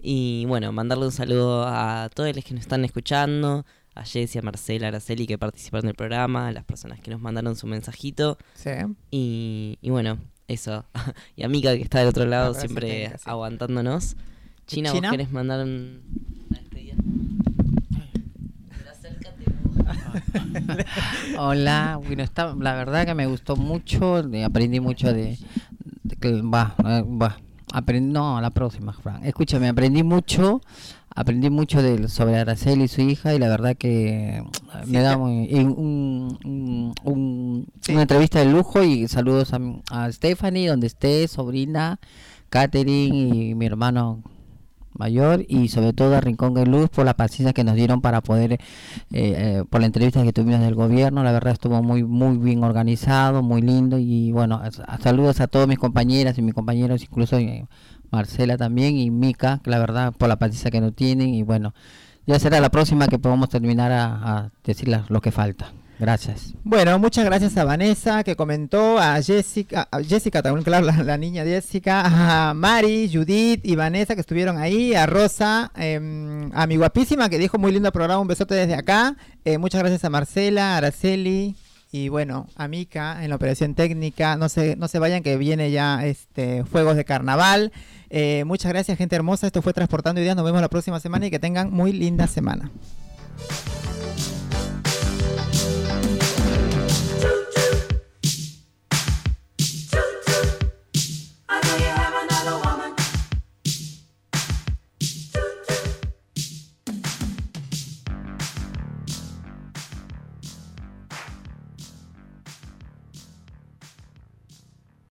Y bueno, mandarle un saludo a todos los que nos están escuchando, a Jessie, a Marcela, a Araceli que participaron del programa, a las personas que nos mandaron su mensajito. Sí. Y, y bueno, eso. [LAUGHS] y a Mika que está del otro lado siempre aguantándonos. China, ¿vos querés mandar un... [LAUGHS] Hola, bueno, está, la verdad que me gustó mucho, aprendí mucho de, va, eh, va, aprendí, no, la próxima, Frank. Escúchame, aprendí mucho, aprendí mucho de, sobre Araceli y su hija y la verdad que me da muy, un, una entrevista de lujo y saludos a, a Stephanie, donde esté, sobrina, Katherine y mi hermano mayor y sobre todo a Rincón de Luz por la paciencia que nos dieron para poder, eh, eh, por la entrevista que tuvimos del gobierno, la verdad estuvo muy muy bien organizado, muy lindo y bueno, saludos a todos mis compañeras y mis compañeros, incluso eh, Marcela también y Mica, que la verdad por la paciencia que nos tienen y bueno, ya será la próxima que podamos terminar a, a decir lo que falta. Gracias. Bueno, muchas gracias a Vanessa que comentó, a Jessica, a Jessica también, claro, la, niña Jessica, a Mari, Judith y Vanessa que estuvieron ahí, a Rosa, em, a mi guapísima que dijo muy lindo programa, un besote desde acá. Eh, muchas gracias a Marcela, a Araceli y bueno, a Mica en la operación técnica. No se, no se vayan que viene ya este Fuegos de Carnaval. Eh, muchas gracias gente hermosa, esto fue Transportando Ideas, nos vemos la próxima semana y que tengan muy linda semana.